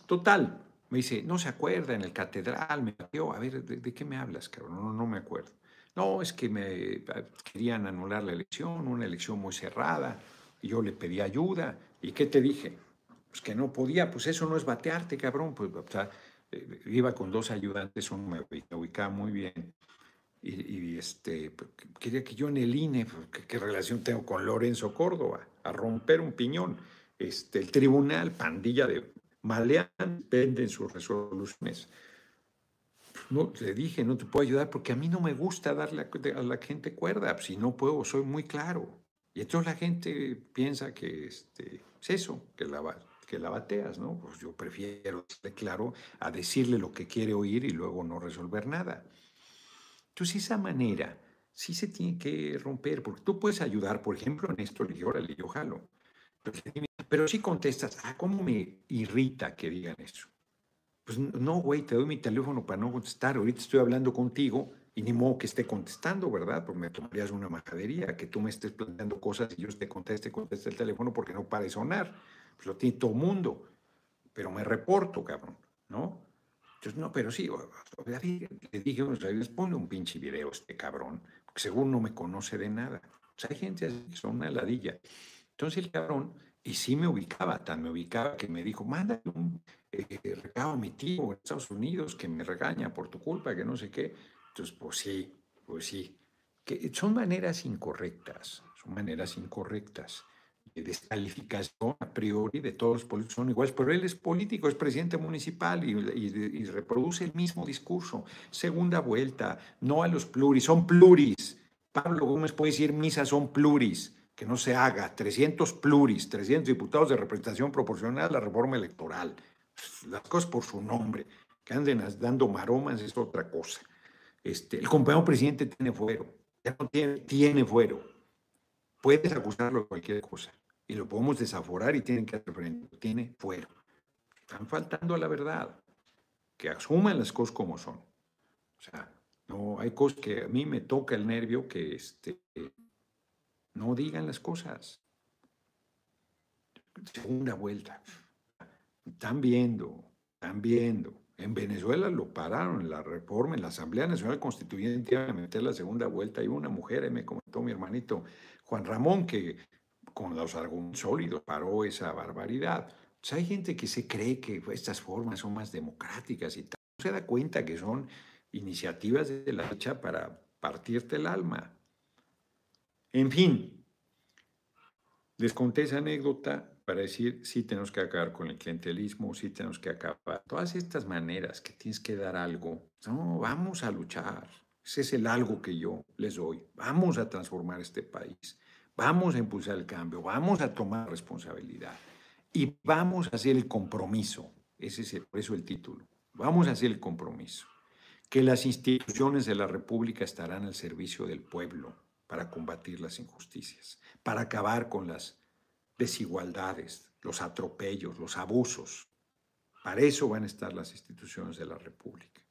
Total, me dice, no se acuerda, en el catedral me dio, a ver, ¿de, qué me hablas, cabrón? No, no me acuerdo. No, es que me querían anular la elección, una elección muy cerrada, yo le pedí ayuda. ¿Y qué te dije? pues que no podía, pues eso no es batearte, cabrón. Pues, eh, iba con dos ayudantes, uno me ubicaba muy bien. Y, este, pues, quería que yo en el INE, pues, ¿qué, relación tengo con Lorenzo Córdoba? A romper un piñón. Este, el tribunal, pandilla de malean, venden sus resoluciones. No, le dije, no te puedo ayudar porque a mí no me gusta darle a, la gente cuerda. Si no puedo, soy muy claro. Y entonces la gente piensa que este, es eso, que la, bateas, ¿no? Pues yo prefiero estar claro a decirle lo que quiere oír y luego no resolver nada. Entonces, esa manera sí se tiene que romper, porque tú puedes ayudar, por ejemplo, en esto, le órale, yo jalo. Pero, si contestas, ah, ¿cómo me irrita que digan eso? Pues no, güey, te doy mi teléfono para no contestar. Ahorita estoy hablando contigo y ni modo que esté contestando, ¿verdad? Porque me tomarías una majadería, que tú me estés planteando cosas y yo te conteste, conteste el teléfono porque no para de sonar. Pues lo tiene todo el mundo. Pero me reporto, cabrón, ¿no? Entonces, no, pero sí, le dije, o sea, les pone un pinche video este cabrón, porque según no me conoce de nada. O sea, hay gente así que son una ladilla. Entonces el cabrón, y sí me ubicaba, tan me ubicaba que me dijo, mándale un eh, recado a mi tío en Estados Unidos que me regaña por tu culpa, que no sé qué. Entonces, pues sí, pues sí. Son maneras incorrectas, son maneras incorrectas de descalificación a priori de todos los políticos son iguales, pero él es político, es presidente municipal y, reproduce el mismo discurso. Segunda vuelta, no a los pluris, son pluris. Pablo Gómez puede decir misa son pluris, que no se haga. 300 pluris, 300 diputados de representación proporcional a la reforma electoral. Las cosas por su nombre, que anden dando maromas es otra cosa. Este, el compañero presidente tiene fuero, ya no tiene, tiene fuero. Puedes acusarlo de cualquier cosa y lo podemos desaforar y tienen que hacer frente. Tiene fuero. Están faltando a la verdad. Que asuman las cosas como son. O sea, no hay cosas que a mí me toca el nervio que este, no digan las cosas. Segunda vuelta. Están viendo, están viendo. En Venezuela lo pararon en la reforma, en la Asamblea Nacional Constituyente iban a meter la segunda vuelta y una mujer, me comentó mi hermanito Juan Ramón, que con los argumentos sólidos paró esa barbaridad. hay gente que se cree que estas formas son más democráticas y tal. No se da cuenta que son iniciativas de la derecha para partirte el alma. En fin, les conté esa anécdota para decir, sí tenemos que acabar con el clientelismo, sí tenemos que acabar. Todas estas maneras que tienes que dar algo, no, vamos a luchar. Ese es el algo que yo les doy. Vamos a transformar este país. Vamos a impulsar el cambio, vamos a tomar responsabilidad y vamos a hacer el compromiso. Ese es por eso el título. Vamos a hacer el compromiso. Que las instituciones de la República estarán al servicio del pueblo para combatir las injusticias, para acabar con las desigualdades, los atropellos, los abusos. Para eso van a estar las instituciones de la República.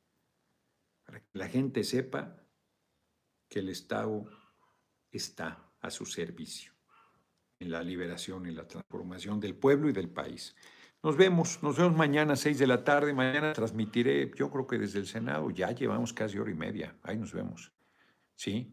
Para que la gente sepa que el Estado está a su servicio en la liberación y la transformación del pueblo y del país. Nos vemos, nos vemos mañana a 6 de la tarde. Mañana transmitiré, yo creo que desde el Senado, ya llevamos casi hora y media. Ahí nos vemos. ¿Sí?